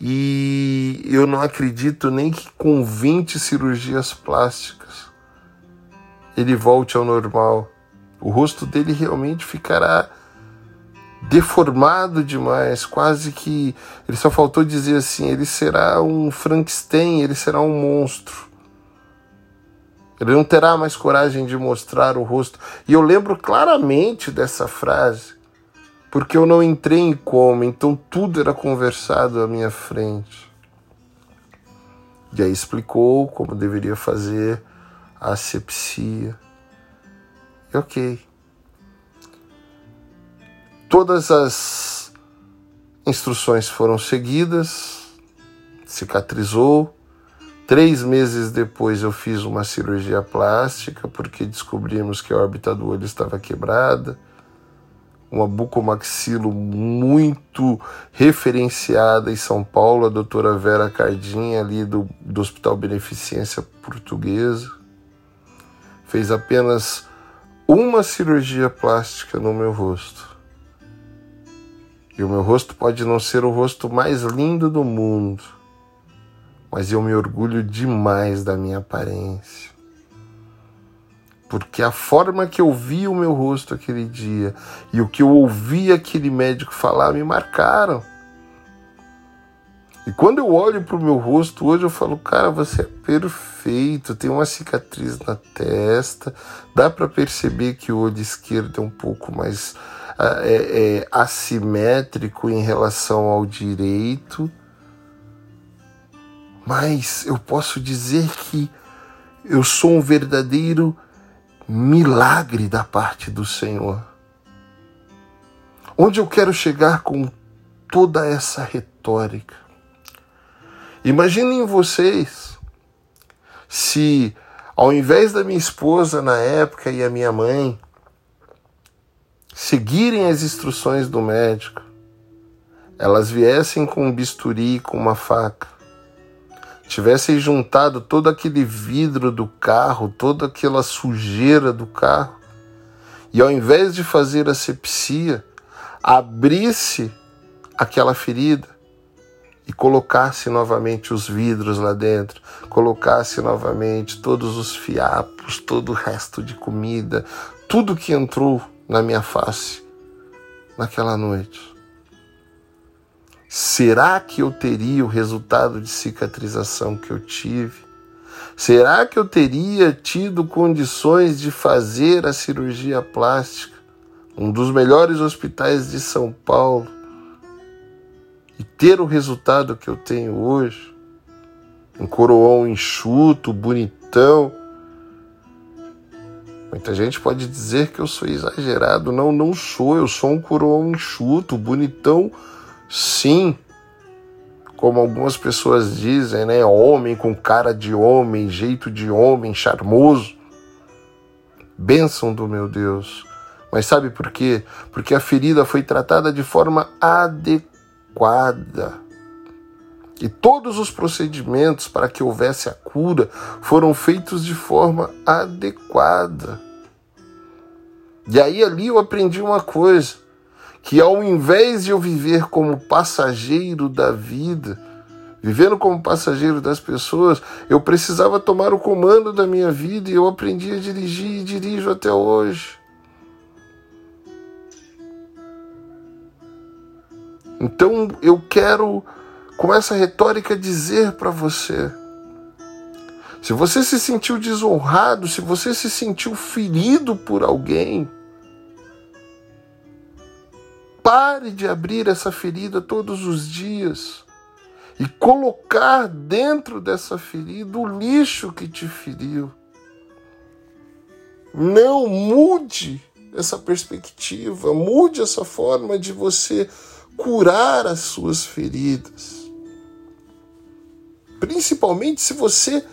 E eu não acredito nem que com 20 cirurgias plásticas ele volte ao normal. O rosto dele realmente ficará deformado demais, quase que ele só faltou dizer assim, ele será um Frankenstein, ele será um monstro. Ele não terá mais coragem de mostrar o rosto. E eu lembro claramente dessa frase, porque eu não entrei em coma, então tudo era conversado à minha frente. E aí explicou como deveria fazer a asepsia. E ok. Todas as instruções foram seguidas, cicatrizou. Três meses depois eu fiz uma cirurgia plástica porque descobrimos que a órbita do olho estava quebrada. Uma bucomaxilo muito referenciada em São Paulo, a doutora Vera Cardinha, ali do, do Hospital Beneficência Portuguesa. Fez apenas uma cirurgia plástica no meu rosto e o meu rosto pode não ser o rosto mais lindo do mundo, mas eu me orgulho demais da minha aparência. Porque a forma que eu vi o meu rosto aquele dia e o que eu ouvi aquele médico falar me marcaram. E quando eu olho para o meu rosto hoje, eu falo, cara, você é perfeito, tem uma cicatriz na testa, dá para perceber que o olho esquerdo é um pouco mais é, é, assimétrico em relação ao direito, mas eu posso dizer que eu sou um verdadeiro milagre da parte do Senhor. Onde eu quero chegar com toda essa retórica? Imaginem vocês se ao invés da minha esposa na época e a minha mãe seguirem as instruções do médico, elas viessem com um bisturi, com uma faca, tivessem juntado todo aquele vidro do carro, toda aquela sujeira do carro, e ao invés de fazer asepsia, abrisse aquela ferida e colocasse novamente os vidros lá dentro, colocasse novamente todos os fiapos, todo o resto de comida, tudo que entrou na minha face naquela noite. Será que eu teria o resultado de cicatrização que eu tive? Será que eu teria tido condições de fazer a cirurgia plástica? Um dos melhores hospitais de São Paulo e ter o resultado que eu tenho hoje? Um coroão enxuto, bonitão, Muita gente pode dizer que eu sou exagerado. Não, não sou. Eu sou um coroão enxuto, bonitão, sim. Como algumas pessoas dizem, né? Homem com cara de homem, jeito de homem, charmoso. Bênção do meu Deus. Mas sabe por quê? Porque a ferida foi tratada de forma adequada. E todos os procedimentos para que houvesse a cura foram feitos de forma adequada. E aí ali eu aprendi uma coisa, que ao invés de eu viver como passageiro da vida, vivendo como passageiro das pessoas, eu precisava tomar o comando da minha vida e eu aprendi a dirigir e dirijo até hoje. Então eu quero com essa retórica dizer para você: se você se sentiu desonrado, se você se sentiu ferido por alguém, pare de abrir essa ferida todos os dias e colocar dentro dessa ferida o lixo que te feriu. Não mude essa perspectiva, mude essa forma de você curar as suas feridas. Principalmente se você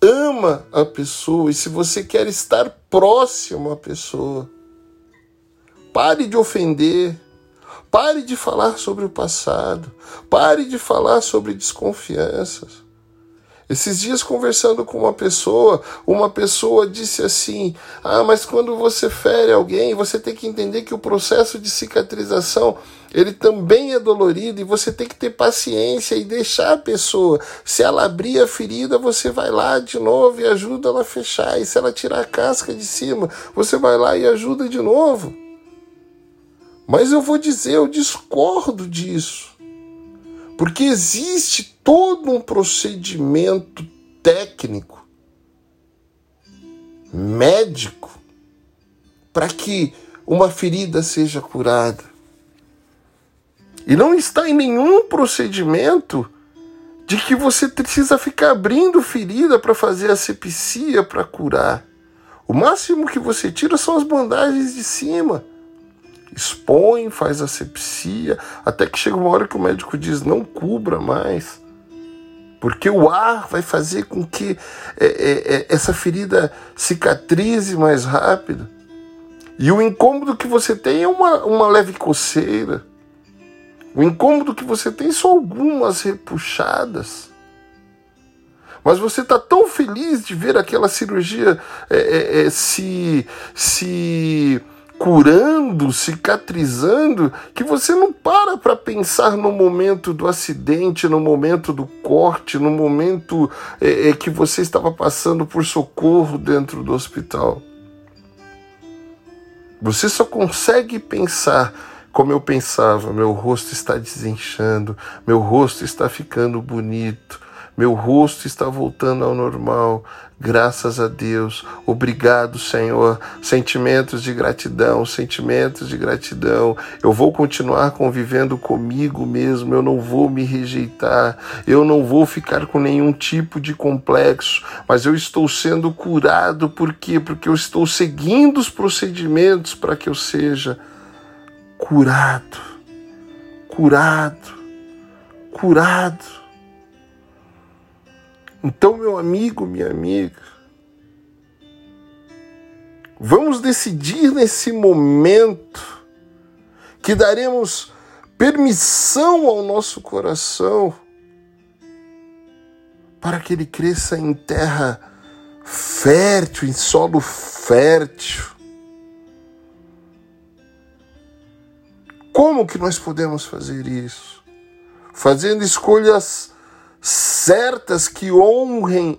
ama a pessoa e se você quer estar próximo à pessoa. Pare de ofender, pare de falar sobre o passado, pare de falar sobre desconfianças. Esses dias conversando com uma pessoa, uma pessoa disse assim: "Ah, mas quando você fere alguém, você tem que entender que o processo de cicatrização, ele também é dolorido e você tem que ter paciência e deixar a pessoa. Se ela abrir a ferida, você vai lá de novo e ajuda ela a fechar. E se ela tirar a casca de cima, você vai lá e ajuda de novo." Mas eu vou dizer, eu discordo disso. Porque existe todo um procedimento técnico, médico, para que uma ferida seja curada. E não está em nenhum procedimento de que você precisa ficar abrindo ferida para fazer asepsia para curar. O máximo que você tira são as bandagens de cima expõe, faz asepsia, até que chega uma hora que o médico diz não cubra mais. Porque o ar vai fazer com que é, é, é, essa ferida cicatrize mais rápido. E o incômodo que você tem é uma, uma leve coceira. O incômodo que você tem são algumas repuxadas. Mas você está tão feliz de ver aquela cirurgia é, é, se, se curando, cicatrizando, que você não para para pensar no momento do acidente, no momento do corte, no momento é, é, que você estava passando por socorro dentro do hospital. Você só consegue pensar como eu pensava: meu rosto está desinchando, meu rosto está ficando bonito, meu rosto está voltando ao normal. Graças a Deus. Obrigado, Senhor. Sentimentos de gratidão, sentimentos de gratidão. Eu vou continuar convivendo comigo mesmo. Eu não vou me rejeitar. Eu não vou ficar com nenhum tipo de complexo. Mas eu estou sendo curado. Por quê? Porque eu estou seguindo os procedimentos para que eu seja curado. Curado. Curado. Então, meu amigo, minha amiga, Vamos decidir nesse momento que daremos permissão ao nosso coração para que ele cresça em terra fértil, em solo fértil. Como que nós podemos fazer isso? Fazendo escolhas certas que honrem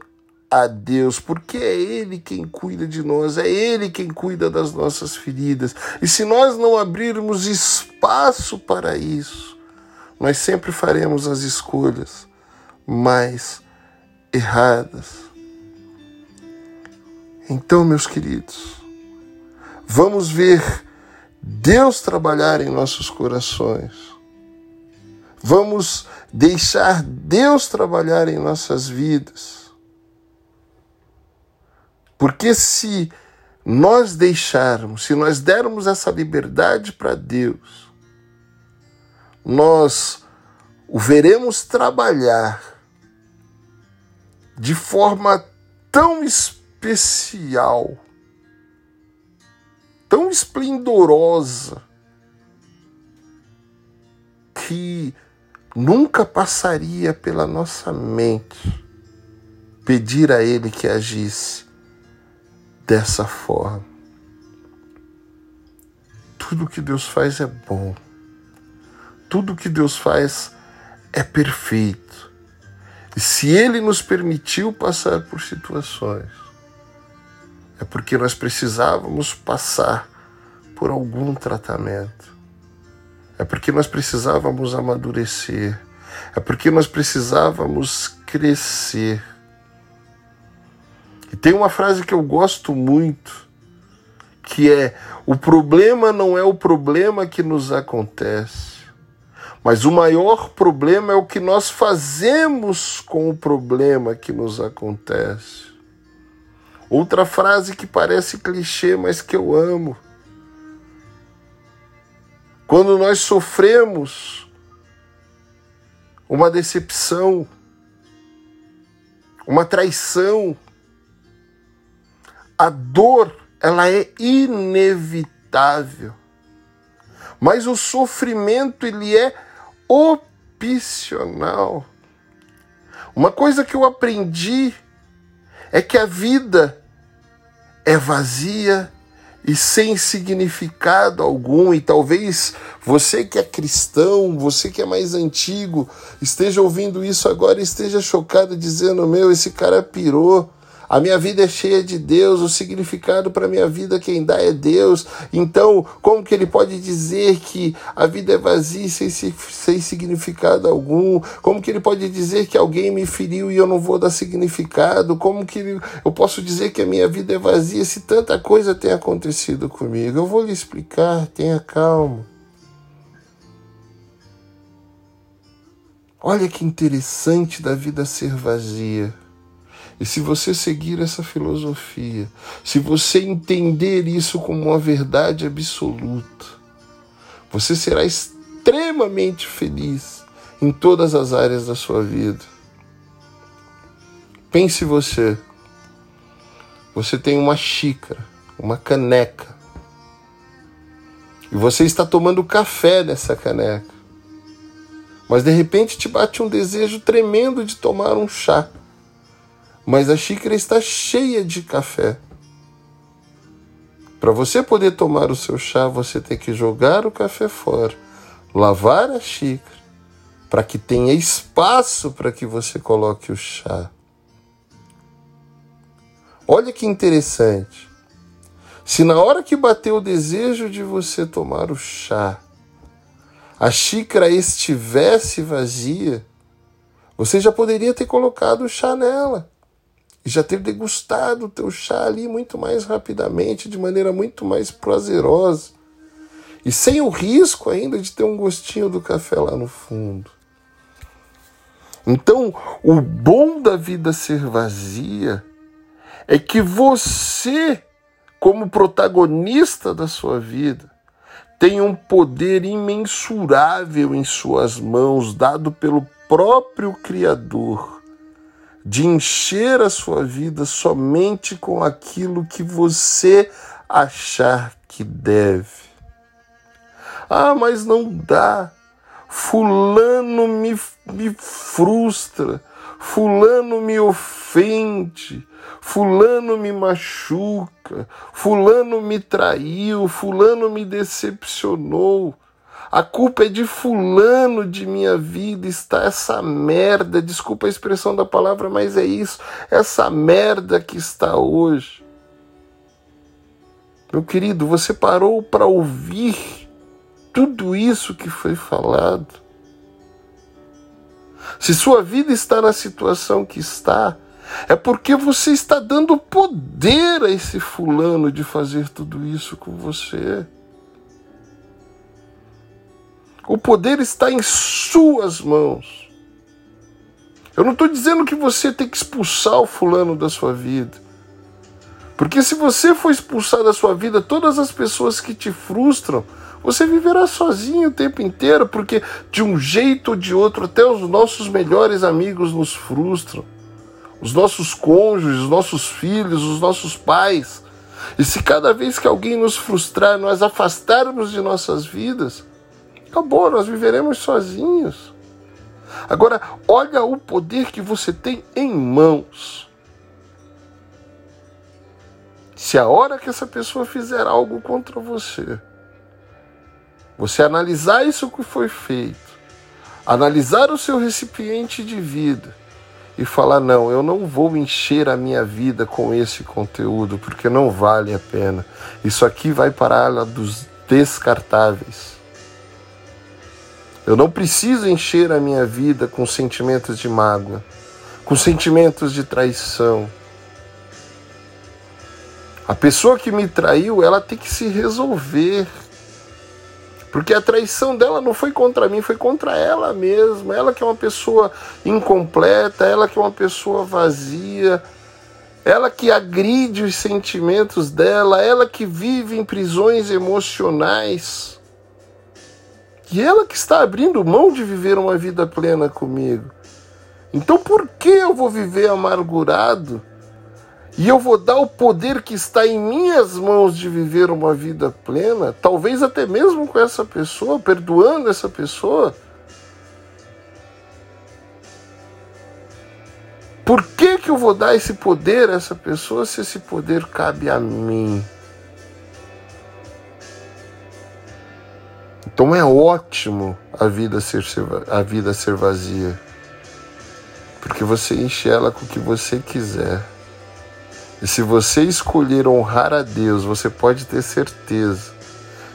a Deus, porque é Ele quem cuida de nós, é Ele quem cuida das nossas feridas. E se nós não abrirmos espaço para isso, nós sempre faremos as escolhas mais erradas. Então, meus queridos, vamos ver Deus trabalhar em nossos corações. Vamos deixar Deus trabalhar em nossas vidas. Porque se nós deixarmos, se nós dermos essa liberdade para Deus, nós o veremos trabalhar de forma tão especial, tão esplendorosa, que nunca passaria pela nossa mente pedir a Ele que agisse dessa forma. Tudo que Deus faz é bom. Tudo que Deus faz é perfeito. E se Ele nos permitiu passar por situações, é porque nós precisávamos passar por algum tratamento. É porque nós precisávamos amadurecer. É porque nós precisávamos crescer. E tem uma frase que eu gosto muito, que é: o problema não é o problema que nos acontece, mas o maior problema é o que nós fazemos com o problema que nos acontece. Outra frase que parece clichê, mas que eu amo. Quando nós sofremos uma decepção, uma traição, a dor, ela é inevitável. Mas o sofrimento, ele é opcional. Uma coisa que eu aprendi é que a vida é vazia e sem significado algum, e talvez você que é cristão, você que é mais antigo, esteja ouvindo isso agora e esteja chocado, dizendo: Meu, esse cara pirou. A minha vida é cheia de Deus, o significado para a minha vida quem dá é Deus. Então, como que ele pode dizer que a vida é vazia sem, sem significado algum? Como que ele pode dizer que alguém me feriu e eu não vou dar significado? Como que eu posso dizer que a minha vida é vazia se tanta coisa tem acontecido comigo? Eu vou lhe explicar, tenha calma. Olha que interessante da vida ser vazia. E se você seguir essa filosofia, se você entender isso como uma verdade absoluta, você será extremamente feliz em todas as áreas da sua vida. Pense você. Você tem uma xícara, uma caneca. E você está tomando café nessa caneca. Mas de repente te bate um desejo tremendo de tomar um chá mas a xícara está cheia de café. Para você poder tomar o seu chá, você tem que jogar o café fora, lavar a xícara, para que tenha espaço para que você coloque o chá. Olha que interessante. Se na hora que bateu o desejo de você tomar o chá, a xícara estivesse vazia, você já poderia ter colocado o chá nela e já ter degustado o teu chá ali muito mais rapidamente, de maneira muito mais prazerosa. E sem o risco ainda de ter um gostinho do café lá no fundo. Então, o bom da vida ser vazia é que você, como protagonista da sua vida, tem um poder imensurável em suas mãos, dado pelo próprio Criador de encher a sua vida somente com aquilo que você achar que deve. Ah, mas não dá. Fulano me, me frustra, Fulano me ofende, Fulano me machuca, Fulano me traiu, Fulano me decepcionou. A culpa é de Fulano de minha vida, está essa merda, desculpa a expressão da palavra, mas é isso, essa merda que está hoje. Meu querido, você parou para ouvir tudo isso que foi falado. Se sua vida está na situação que está, é porque você está dando poder a esse fulano de fazer tudo isso com você. O poder está em suas mãos. Eu não estou dizendo que você tem que expulsar o fulano da sua vida. Porque se você for expulsar da sua vida todas as pessoas que te frustram, você viverá sozinho o tempo inteiro, porque de um jeito ou de outro, até os nossos melhores amigos nos frustram. Os nossos cônjuges, os nossos filhos, os nossos pais. E se cada vez que alguém nos frustrar, nós afastarmos de nossas vidas, acabou, nós viveremos sozinhos. Agora, olha o poder que você tem em mãos. Se a hora que essa pessoa fizer algo contra você, você analisar isso que foi feito, analisar o seu recipiente de vida e falar: não, eu não vou encher a minha vida com esse conteúdo porque não vale a pena. Isso aqui vai para a ala dos descartáveis. Eu não preciso encher a minha vida com sentimentos de mágoa, com sentimentos de traição. A pessoa que me traiu, ela tem que se resolver. Porque a traição dela não foi contra mim, foi contra ela mesma. Ela que é uma pessoa incompleta, ela que é uma pessoa vazia, ela que agride os sentimentos dela, ela que vive em prisões emocionais. E ela que está abrindo mão de viver uma vida plena comigo. Então por que eu vou viver amargurado? E eu vou dar o poder que está em minhas mãos de viver uma vida plena, talvez até mesmo com essa pessoa, perdoando essa pessoa. Por que, que eu vou dar esse poder a essa pessoa se esse poder cabe a mim? Então é ótimo a vida ser, a vida ser vazia. Porque você enche ela com o que você quiser. E se você escolher honrar a Deus, você pode ter certeza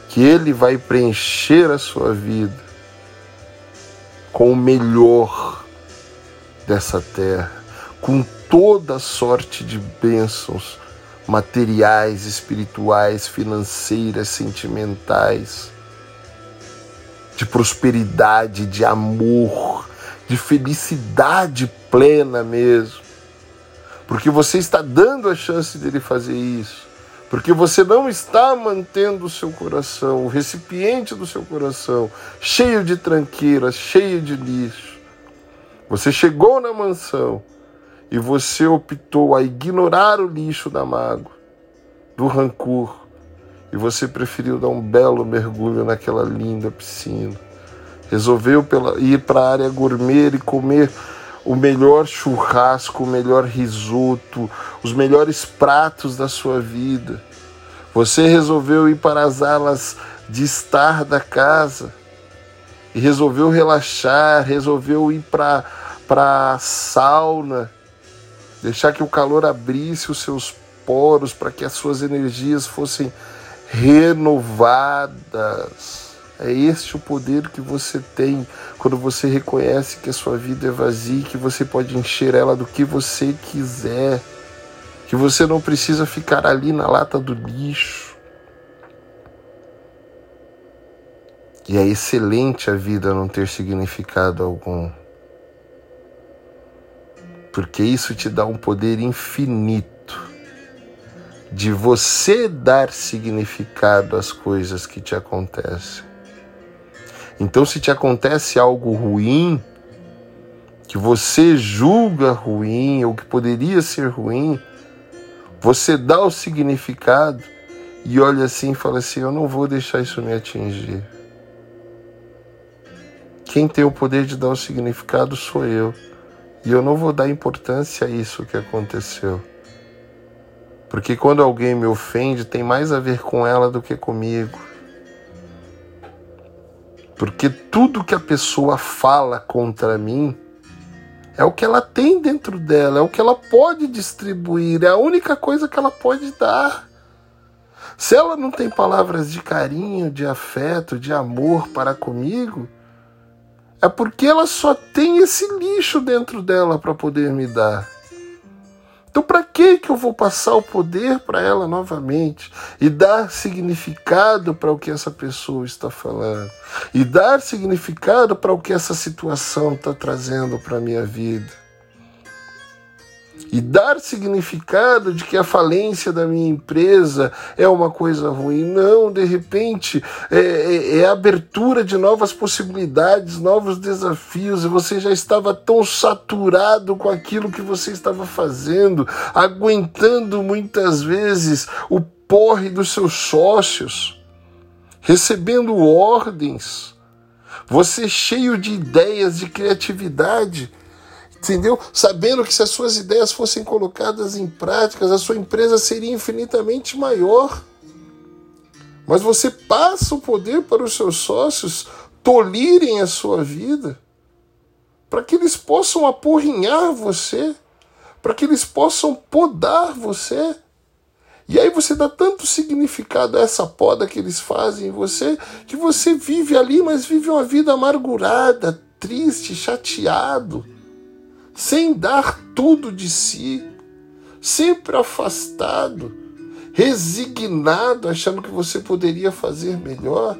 que Ele vai preencher a sua vida com o melhor dessa terra, com toda sorte de bênçãos materiais, espirituais, financeiras, sentimentais, de prosperidade, de amor, de felicidade plena mesmo. Porque você está dando a chance dele fazer isso, porque você não está mantendo o seu coração, o recipiente do seu coração, cheio de tranqueiras, cheio de lixo. Você chegou na mansão e você optou a ignorar o lixo da mágoa, do rancor, e você preferiu dar um belo mergulho naquela linda piscina. Resolveu pela, ir para a área gourmet e comer o melhor churrasco, o melhor risoto, os melhores pratos da sua vida. Você resolveu ir para as alas de estar da casa e resolveu relaxar, resolveu ir para para a sauna, deixar que o calor abrisse os seus poros para que as suas energias fossem renovadas. É este o poder que você tem quando você reconhece que a sua vida é vazia, que você pode encher ela do que você quiser, que você não precisa ficar ali na lata do lixo. E é excelente a vida não ter significado algum. Porque isso te dá um poder infinito de você dar significado às coisas que te acontecem. Então, se te acontece algo ruim, que você julga ruim ou que poderia ser ruim, você dá o significado e olha assim e fala assim: Eu não vou deixar isso me atingir. Quem tem o poder de dar o significado sou eu. E eu não vou dar importância a isso que aconteceu. Porque quando alguém me ofende, tem mais a ver com ela do que comigo. Porque tudo que a pessoa fala contra mim é o que ela tem dentro dela, é o que ela pode distribuir, é a única coisa que ela pode dar. Se ela não tem palavras de carinho, de afeto, de amor para comigo, é porque ela só tem esse lixo dentro dela para poder me dar. Então, para que que eu vou passar o poder para ela novamente e dar significado para o que essa pessoa está falando e dar significado para o que essa situação está trazendo para minha vida? E dar significado de que a falência da minha empresa é uma coisa ruim. Não, de repente é, é, é abertura de novas possibilidades, novos desafios, e você já estava tão saturado com aquilo que você estava fazendo, aguentando muitas vezes o porre dos seus sócios, recebendo ordens, você cheio de ideias, de criatividade entendeu? Sabendo que se as suas ideias fossem colocadas em práticas, a sua empresa seria infinitamente maior. Mas você passa o poder para os seus sócios tolirem a sua vida, para que eles possam apurrinhar você, para que eles possam podar você. E aí você dá tanto significado a essa poda que eles fazem em você, que você vive ali, mas vive uma vida amargurada, triste, chateado sem dar tudo de si, sempre afastado, resignado, achando que você poderia fazer melhor.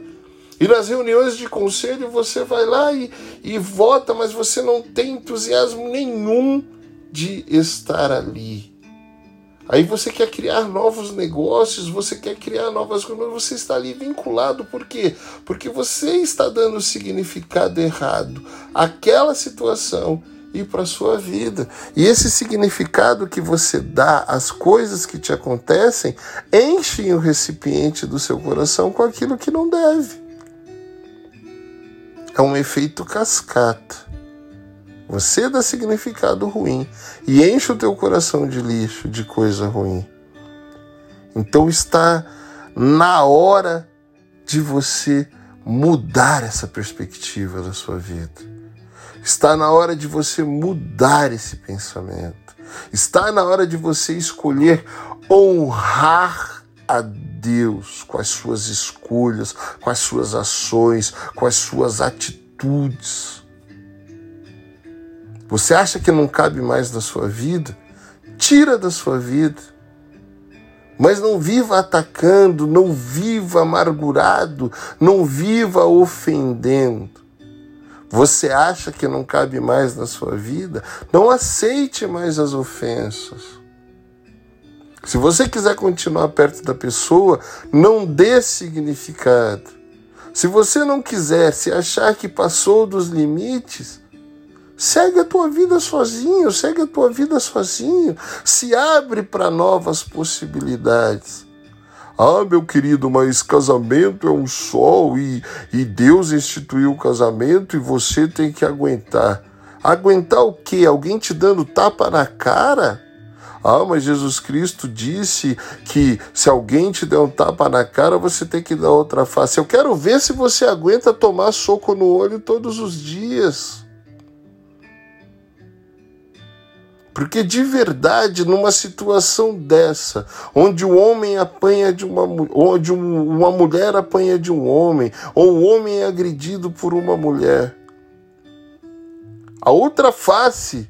E nas reuniões de conselho você vai lá e, e vota, mas você não tem entusiasmo nenhum de estar ali. Aí você quer criar novos negócios, você quer criar novas coisas, mas você está ali vinculado. Por quê? Porque você está dando significado errado àquela situação e para a sua vida. E esse significado que você dá às coisas que te acontecem enchem o recipiente do seu coração com aquilo que não deve. É um efeito cascata. Você dá significado ruim e enche o teu coração de lixo, de coisa ruim. Então está na hora de você mudar essa perspectiva da sua vida. Está na hora de você mudar esse pensamento. Está na hora de você escolher honrar a Deus com as suas escolhas, com as suas ações, com as suas atitudes. Você acha que não cabe mais na sua vida? Tira da sua vida. Mas não viva atacando, não viva amargurado, não viva ofendendo você acha que não cabe mais na sua vida, não aceite mais as ofensas. Se você quiser continuar perto da pessoa, não dê significado. Se você não quiser se achar que passou dos limites, segue a tua vida sozinho, segue a tua vida sozinho, se abre para novas possibilidades. Ah, meu querido, mas casamento é um sol e, e Deus instituiu o casamento e você tem que aguentar. Aguentar o quê? Alguém te dando tapa na cara? Ah, mas Jesus Cristo disse que se alguém te der um tapa na cara, você tem que dar outra face. Eu quero ver se você aguenta tomar soco no olho todos os dias. Porque de verdade, numa situação dessa, onde o homem apanha de uma onde uma mulher apanha de um homem, ou o homem é agredido por uma mulher, a outra face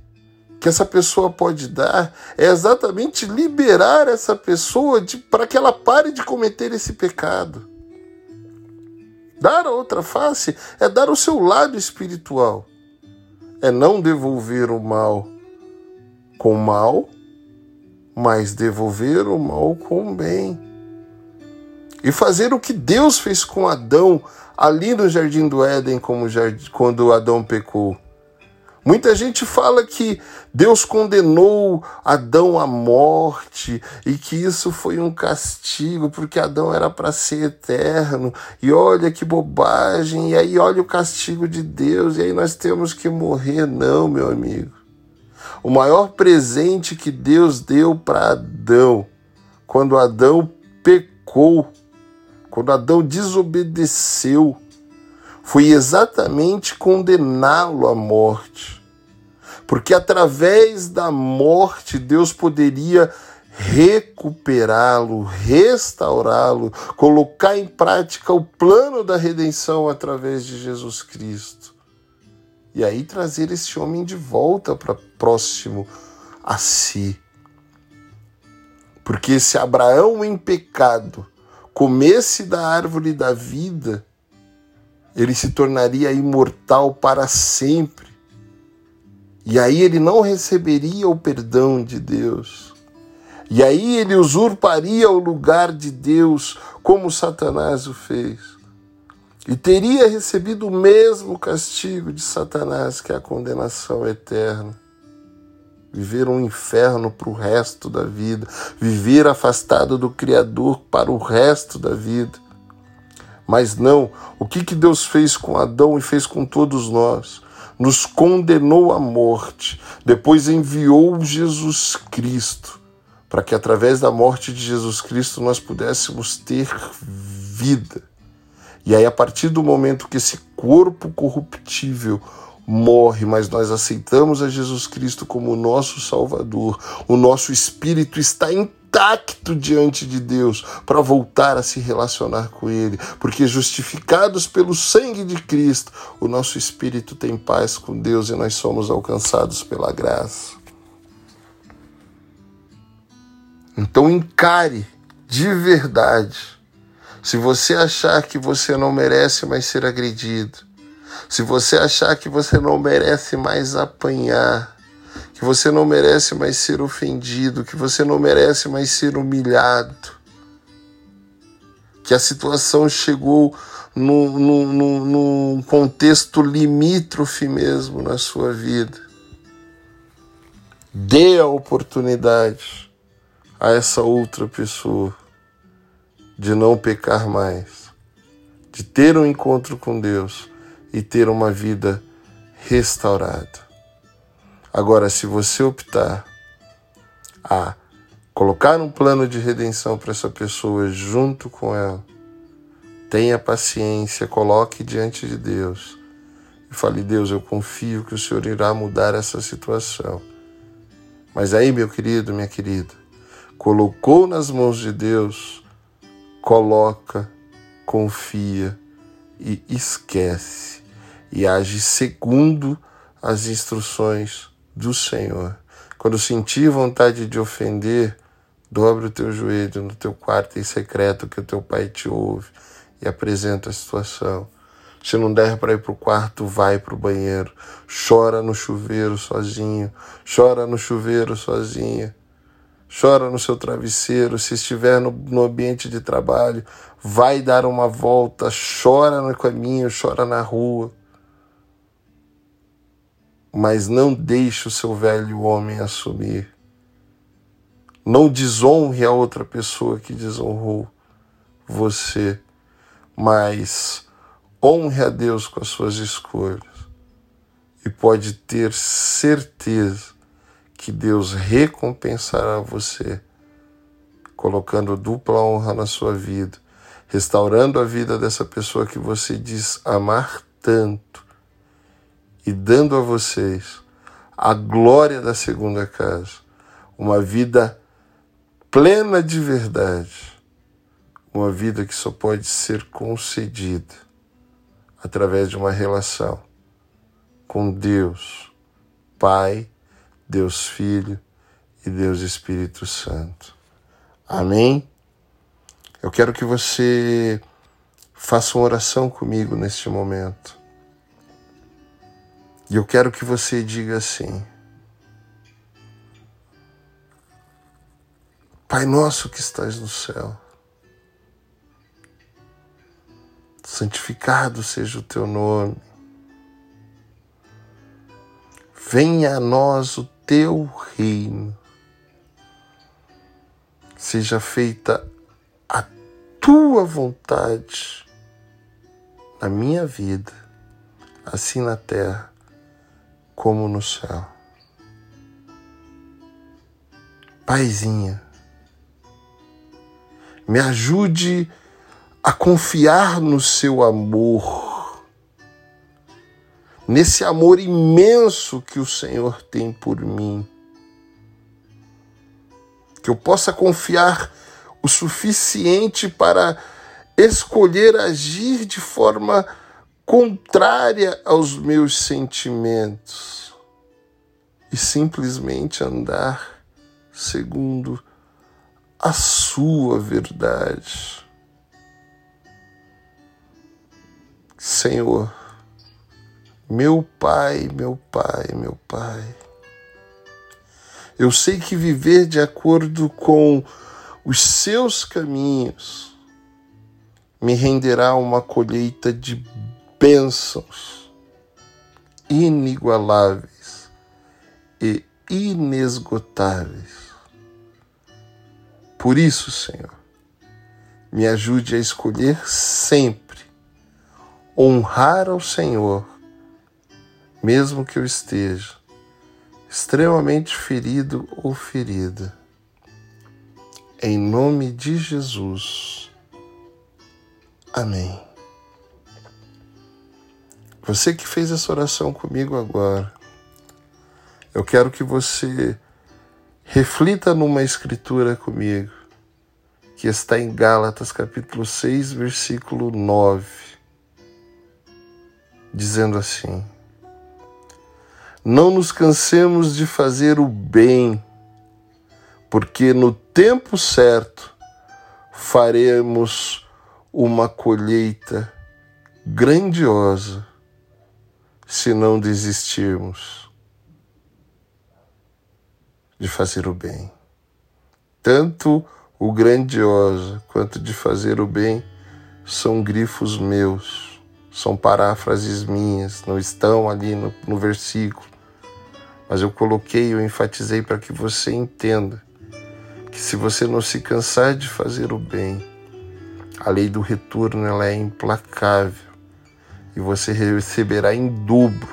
que essa pessoa pode dar é exatamente liberar essa pessoa para que ela pare de cometer esse pecado. Dar a outra face é dar o seu lado espiritual, é não devolver o mal com mal, mas devolver o mal com bem. E fazer o que Deus fez com Adão ali no jardim do Éden, como quando Adão pecou. Muita gente fala que Deus condenou Adão à morte e que isso foi um castigo porque Adão era para ser eterno. E olha que bobagem, e aí olha o castigo de Deus, e aí nós temos que morrer. Não, meu amigo. O maior presente que Deus deu para Adão, quando Adão pecou, quando Adão desobedeceu, foi exatamente condená-lo à morte. Porque através da morte Deus poderia recuperá-lo, restaurá-lo, colocar em prática o plano da redenção através de Jesus Cristo. E aí trazer esse homem de volta para próximo a si. Porque se Abraão em pecado comesse da árvore da vida, ele se tornaria imortal para sempre. E aí ele não receberia o perdão de Deus. E aí ele usurparia o lugar de Deus, como Satanás o fez. E teria recebido o mesmo castigo de Satanás, que é a condenação eterna. Viver um inferno para o resto da vida, viver afastado do Criador para o resto da vida. Mas não, o que, que Deus fez com Adão e fez com todos nós? Nos condenou à morte, depois enviou Jesus Cristo, para que através da morte de Jesus Cristo nós pudéssemos ter vida. E aí, a partir do momento que esse corpo corruptível morre, mas nós aceitamos a Jesus Cristo como nosso Salvador, o nosso espírito está intacto diante de Deus para voltar a se relacionar com Ele, porque justificados pelo sangue de Cristo, o nosso espírito tem paz com Deus e nós somos alcançados pela graça. Então encare de verdade. Se você achar que você não merece mais ser agredido, se você achar que você não merece mais apanhar, que você não merece mais ser ofendido, que você não merece mais ser humilhado, que a situação chegou num, contexto limítrofe mesmo na sua vida. Dê a oportunidade a essa outra pessoa de não pecar mais, de ter um encontro com Deus e ter uma vida restaurada. Agora, se você optar a colocar um plano de redenção para essa pessoa junto com ela, tenha paciência, coloque diante de Deus e fale: Deus, eu confio que o Senhor irá mudar essa situação. Mas aí, meu querido, minha querida, colocou nas mãos de Deus, coloca, confia e esquece e age segundo as instruções do Senhor. Quando sentir vontade de ofender, dobre o teu joelho no teu quarto em secreto que o teu pai te ouve e apresenta a situação. Se não der para ir para o quarto, vai para o banheiro. Chora no chuveiro sozinho. Chora no chuveiro sozinha. Chora no seu travesseiro. Se estiver no, no ambiente de trabalho, vai dar uma volta. Chora no caminho, chora na rua mas não deixe o seu velho homem assumir. Não desonre a outra pessoa que desonrou você, mas honre a Deus com as suas escolhas. E pode ter certeza que Deus recompensará você, colocando dupla honra na sua vida, restaurando a vida dessa pessoa que você diz amar tanto e dando a vocês a glória da segunda casa, uma vida plena de verdade, uma vida que só pode ser concedida através de uma relação com Deus, Pai, Deus Filho e Deus Espírito Santo. Amém? Eu quero que você faça uma oração comigo neste momento. E eu quero que você diga assim: Pai nosso que estás no céu, santificado seja o teu nome, Venha a nós o teu reino. Seja feita a tua vontade na minha vida, assim na terra como no céu. Paizinha, me ajude a confiar no seu amor, nesse amor imenso que o Senhor tem por mim. Que eu possa confiar o suficiente para escolher agir de forma contrária aos meus sentimentos e simplesmente andar segundo a sua verdade. Senhor, meu Pai, meu Pai, meu Pai, eu sei que viver de acordo com os seus caminhos me renderá uma colheita de bênçãos inigualáveis e inesgotáveis. Por isso, Senhor, me ajude a escolher sempre honrar ao Senhor, mesmo que eu esteja extremamente ferido ou ferida. Em nome de Jesus. Amém. Você que fez essa oração comigo agora, eu quero que você Reflita numa escritura comigo, que está em Gálatas capítulo 6, versículo 9, dizendo assim: Não nos cansemos de fazer o bem, porque no tempo certo faremos uma colheita grandiosa se não desistirmos de fazer o bem. Tanto o grandioso quanto de fazer o bem são grifos meus, são paráfrases minhas, não estão ali no, no versículo, mas eu coloquei, eu enfatizei para que você entenda que se você não se cansar de fazer o bem, a lei do retorno ela é implacável e você receberá em dobro,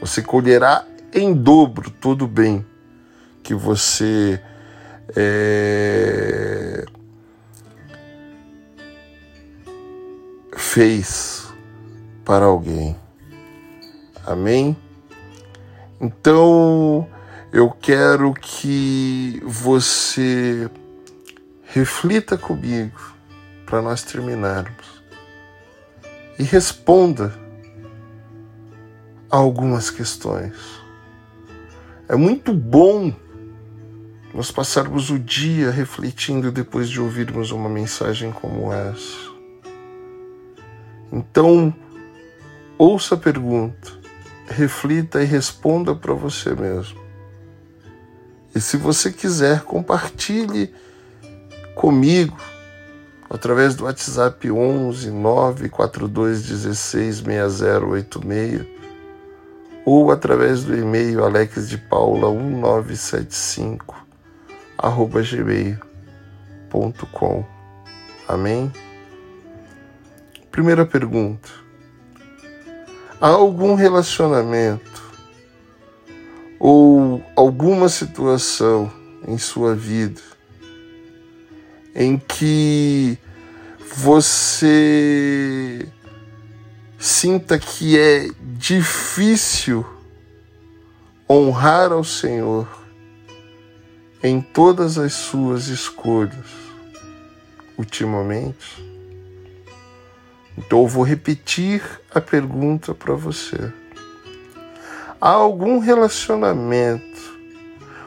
você colherá em dobro todo o bem que você é, fez para alguém. Amém? Então eu quero que você reflita comigo para nós terminarmos e responda a algumas questões. É muito bom nós passarmos o dia refletindo depois de ouvirmos uma mensagem como essa. Então, ouça a pergunta, reflita e responda para você mesmo. E se você quiser, compartilhe comigo através do WhatsApp 11 942 16 6086 ou através do e-mail alexdepaula1975 arroba gmail.com. Amém? Primeira pergunta. Há algum relacionamento ou alguma situação em sua vida em que você sinta que é difícil honrar ao Senhor em todas as suas escolhas ultimamente? Então eu vou repetir a pergunta para você. Há algum relacionamento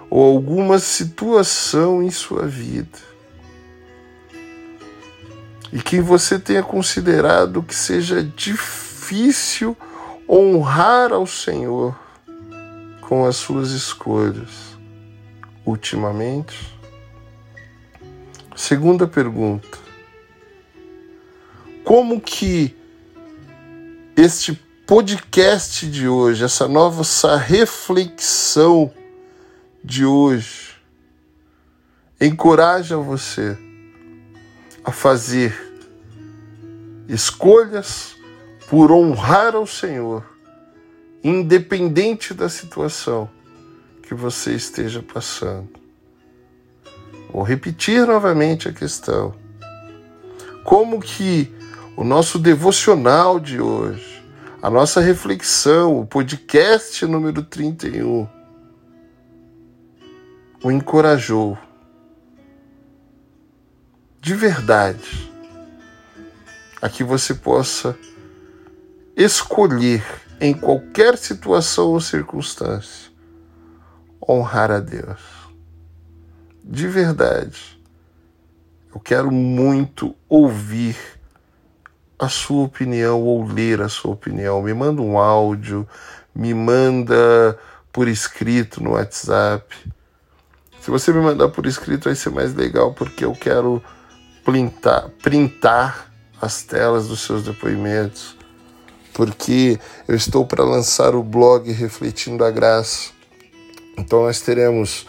ou alguma situação em sua vida e que você tenha considerado que seja difícil honrar ao Senhor com as suas escolhas? ultimamente? Segunda pergunta: como que este podcast de hoje, essa nova essa reflexão de hoje, encoraja você a fazer escolhas por honrar ao Senhor, independente da situação que você esteja passando. Vou repetir novamente a questão. Como que o nosso devocional de hoje, a nossa reflexão, o podcast número 31, o encorajou de verdade a que você possa escolher em qualquer situação ou circunstância honrar a Deus. De verdade, eu quero muito ouvir a sua opinião ou ler a sua opinião. Me manda um áudio, me manda por escrito no WhatsApp. Se você me mandar por escrito, vai ser mais legal porque eu quero printar, printar as telas dos seus depoimentos, porque eu estou para lançar o blog Refletindo a Graça. Então nós teremos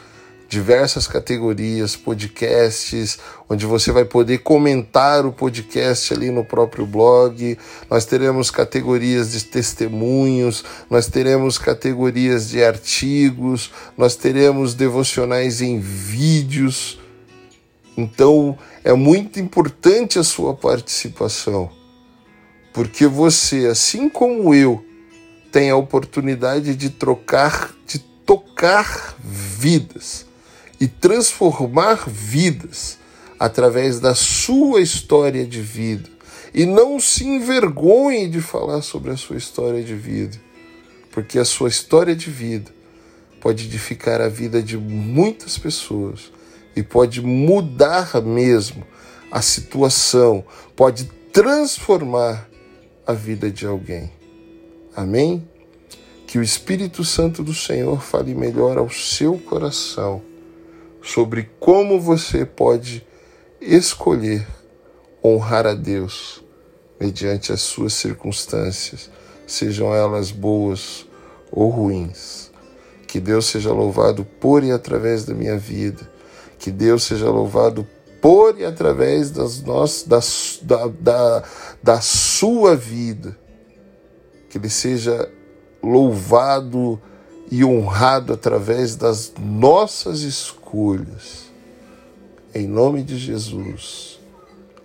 diversas categorias, podcasts, onde você vai poder comentar o podcast ali no próprio blog. Nós teremos categorias de testemunhos, nós teremos categorias de artigos, nós teremos devocionais em vídeos. Então, é muito importante a sua participação, porque você, assim como eu, tem a oportunidade de trocar, de tocar vidas e transformar vidas através da sua história de vida. E não se envergonhe de falar sobre a sua história de vida, porque a sua história de vida pode edificar a vida de muitas pessoas e pode mudar mesmo a situação, pode transformar a vida de alguém. Amém? Que o Espírito Santo do Senhor fale melhor ao seu coração sobre como você pode escolher honrar a Deus mediante as suas circunstâncias, sejam elas boas ou ruins. Que Deus seja louvado por e através da minha vida. Que Deus seja louvado por e através das nossas, da, da, da, sua vida. Que Ele seja louvado e honrado através das nossas escolhas. Em nome de Jesus.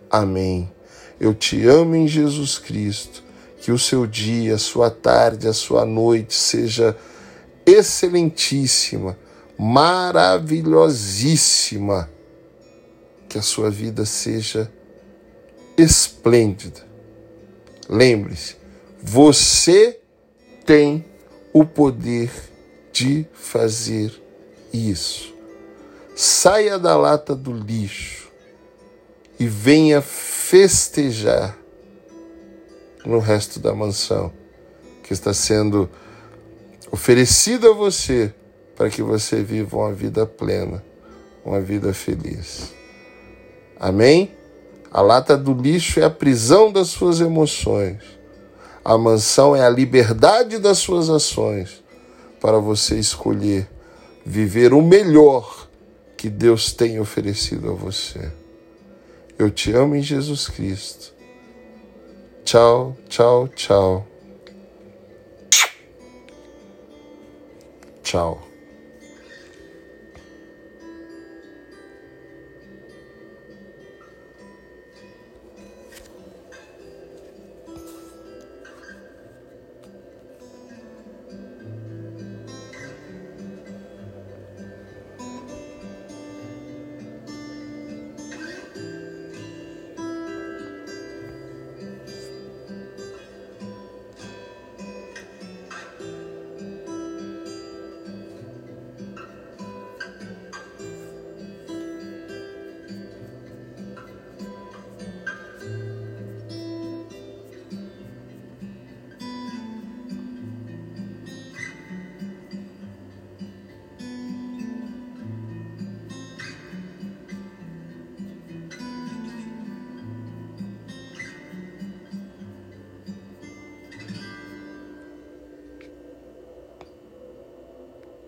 Amém. Eu te amo em Jesus Cristo. Que o seu dia, a sua tarde, a sua noite seja excelentíssima, maravilhosíssima. Que a sua vida seja esplêndida. Lembre-se, você tem o poder de fazer isso. Saia da lata do lixo e venha festejar no resto da mansão que está sendo oferecida a você para que você viva uma vida plena, uma vida feliz. Amém? A lata do lixo é a prisão das suas emoções. A mansão é a liberdade das suas ações para você escolher viver o melhor que Deus tem oferecido a você. Eu te amo em Jesus Cristo. Tchau, tchau, tchau. Tchau.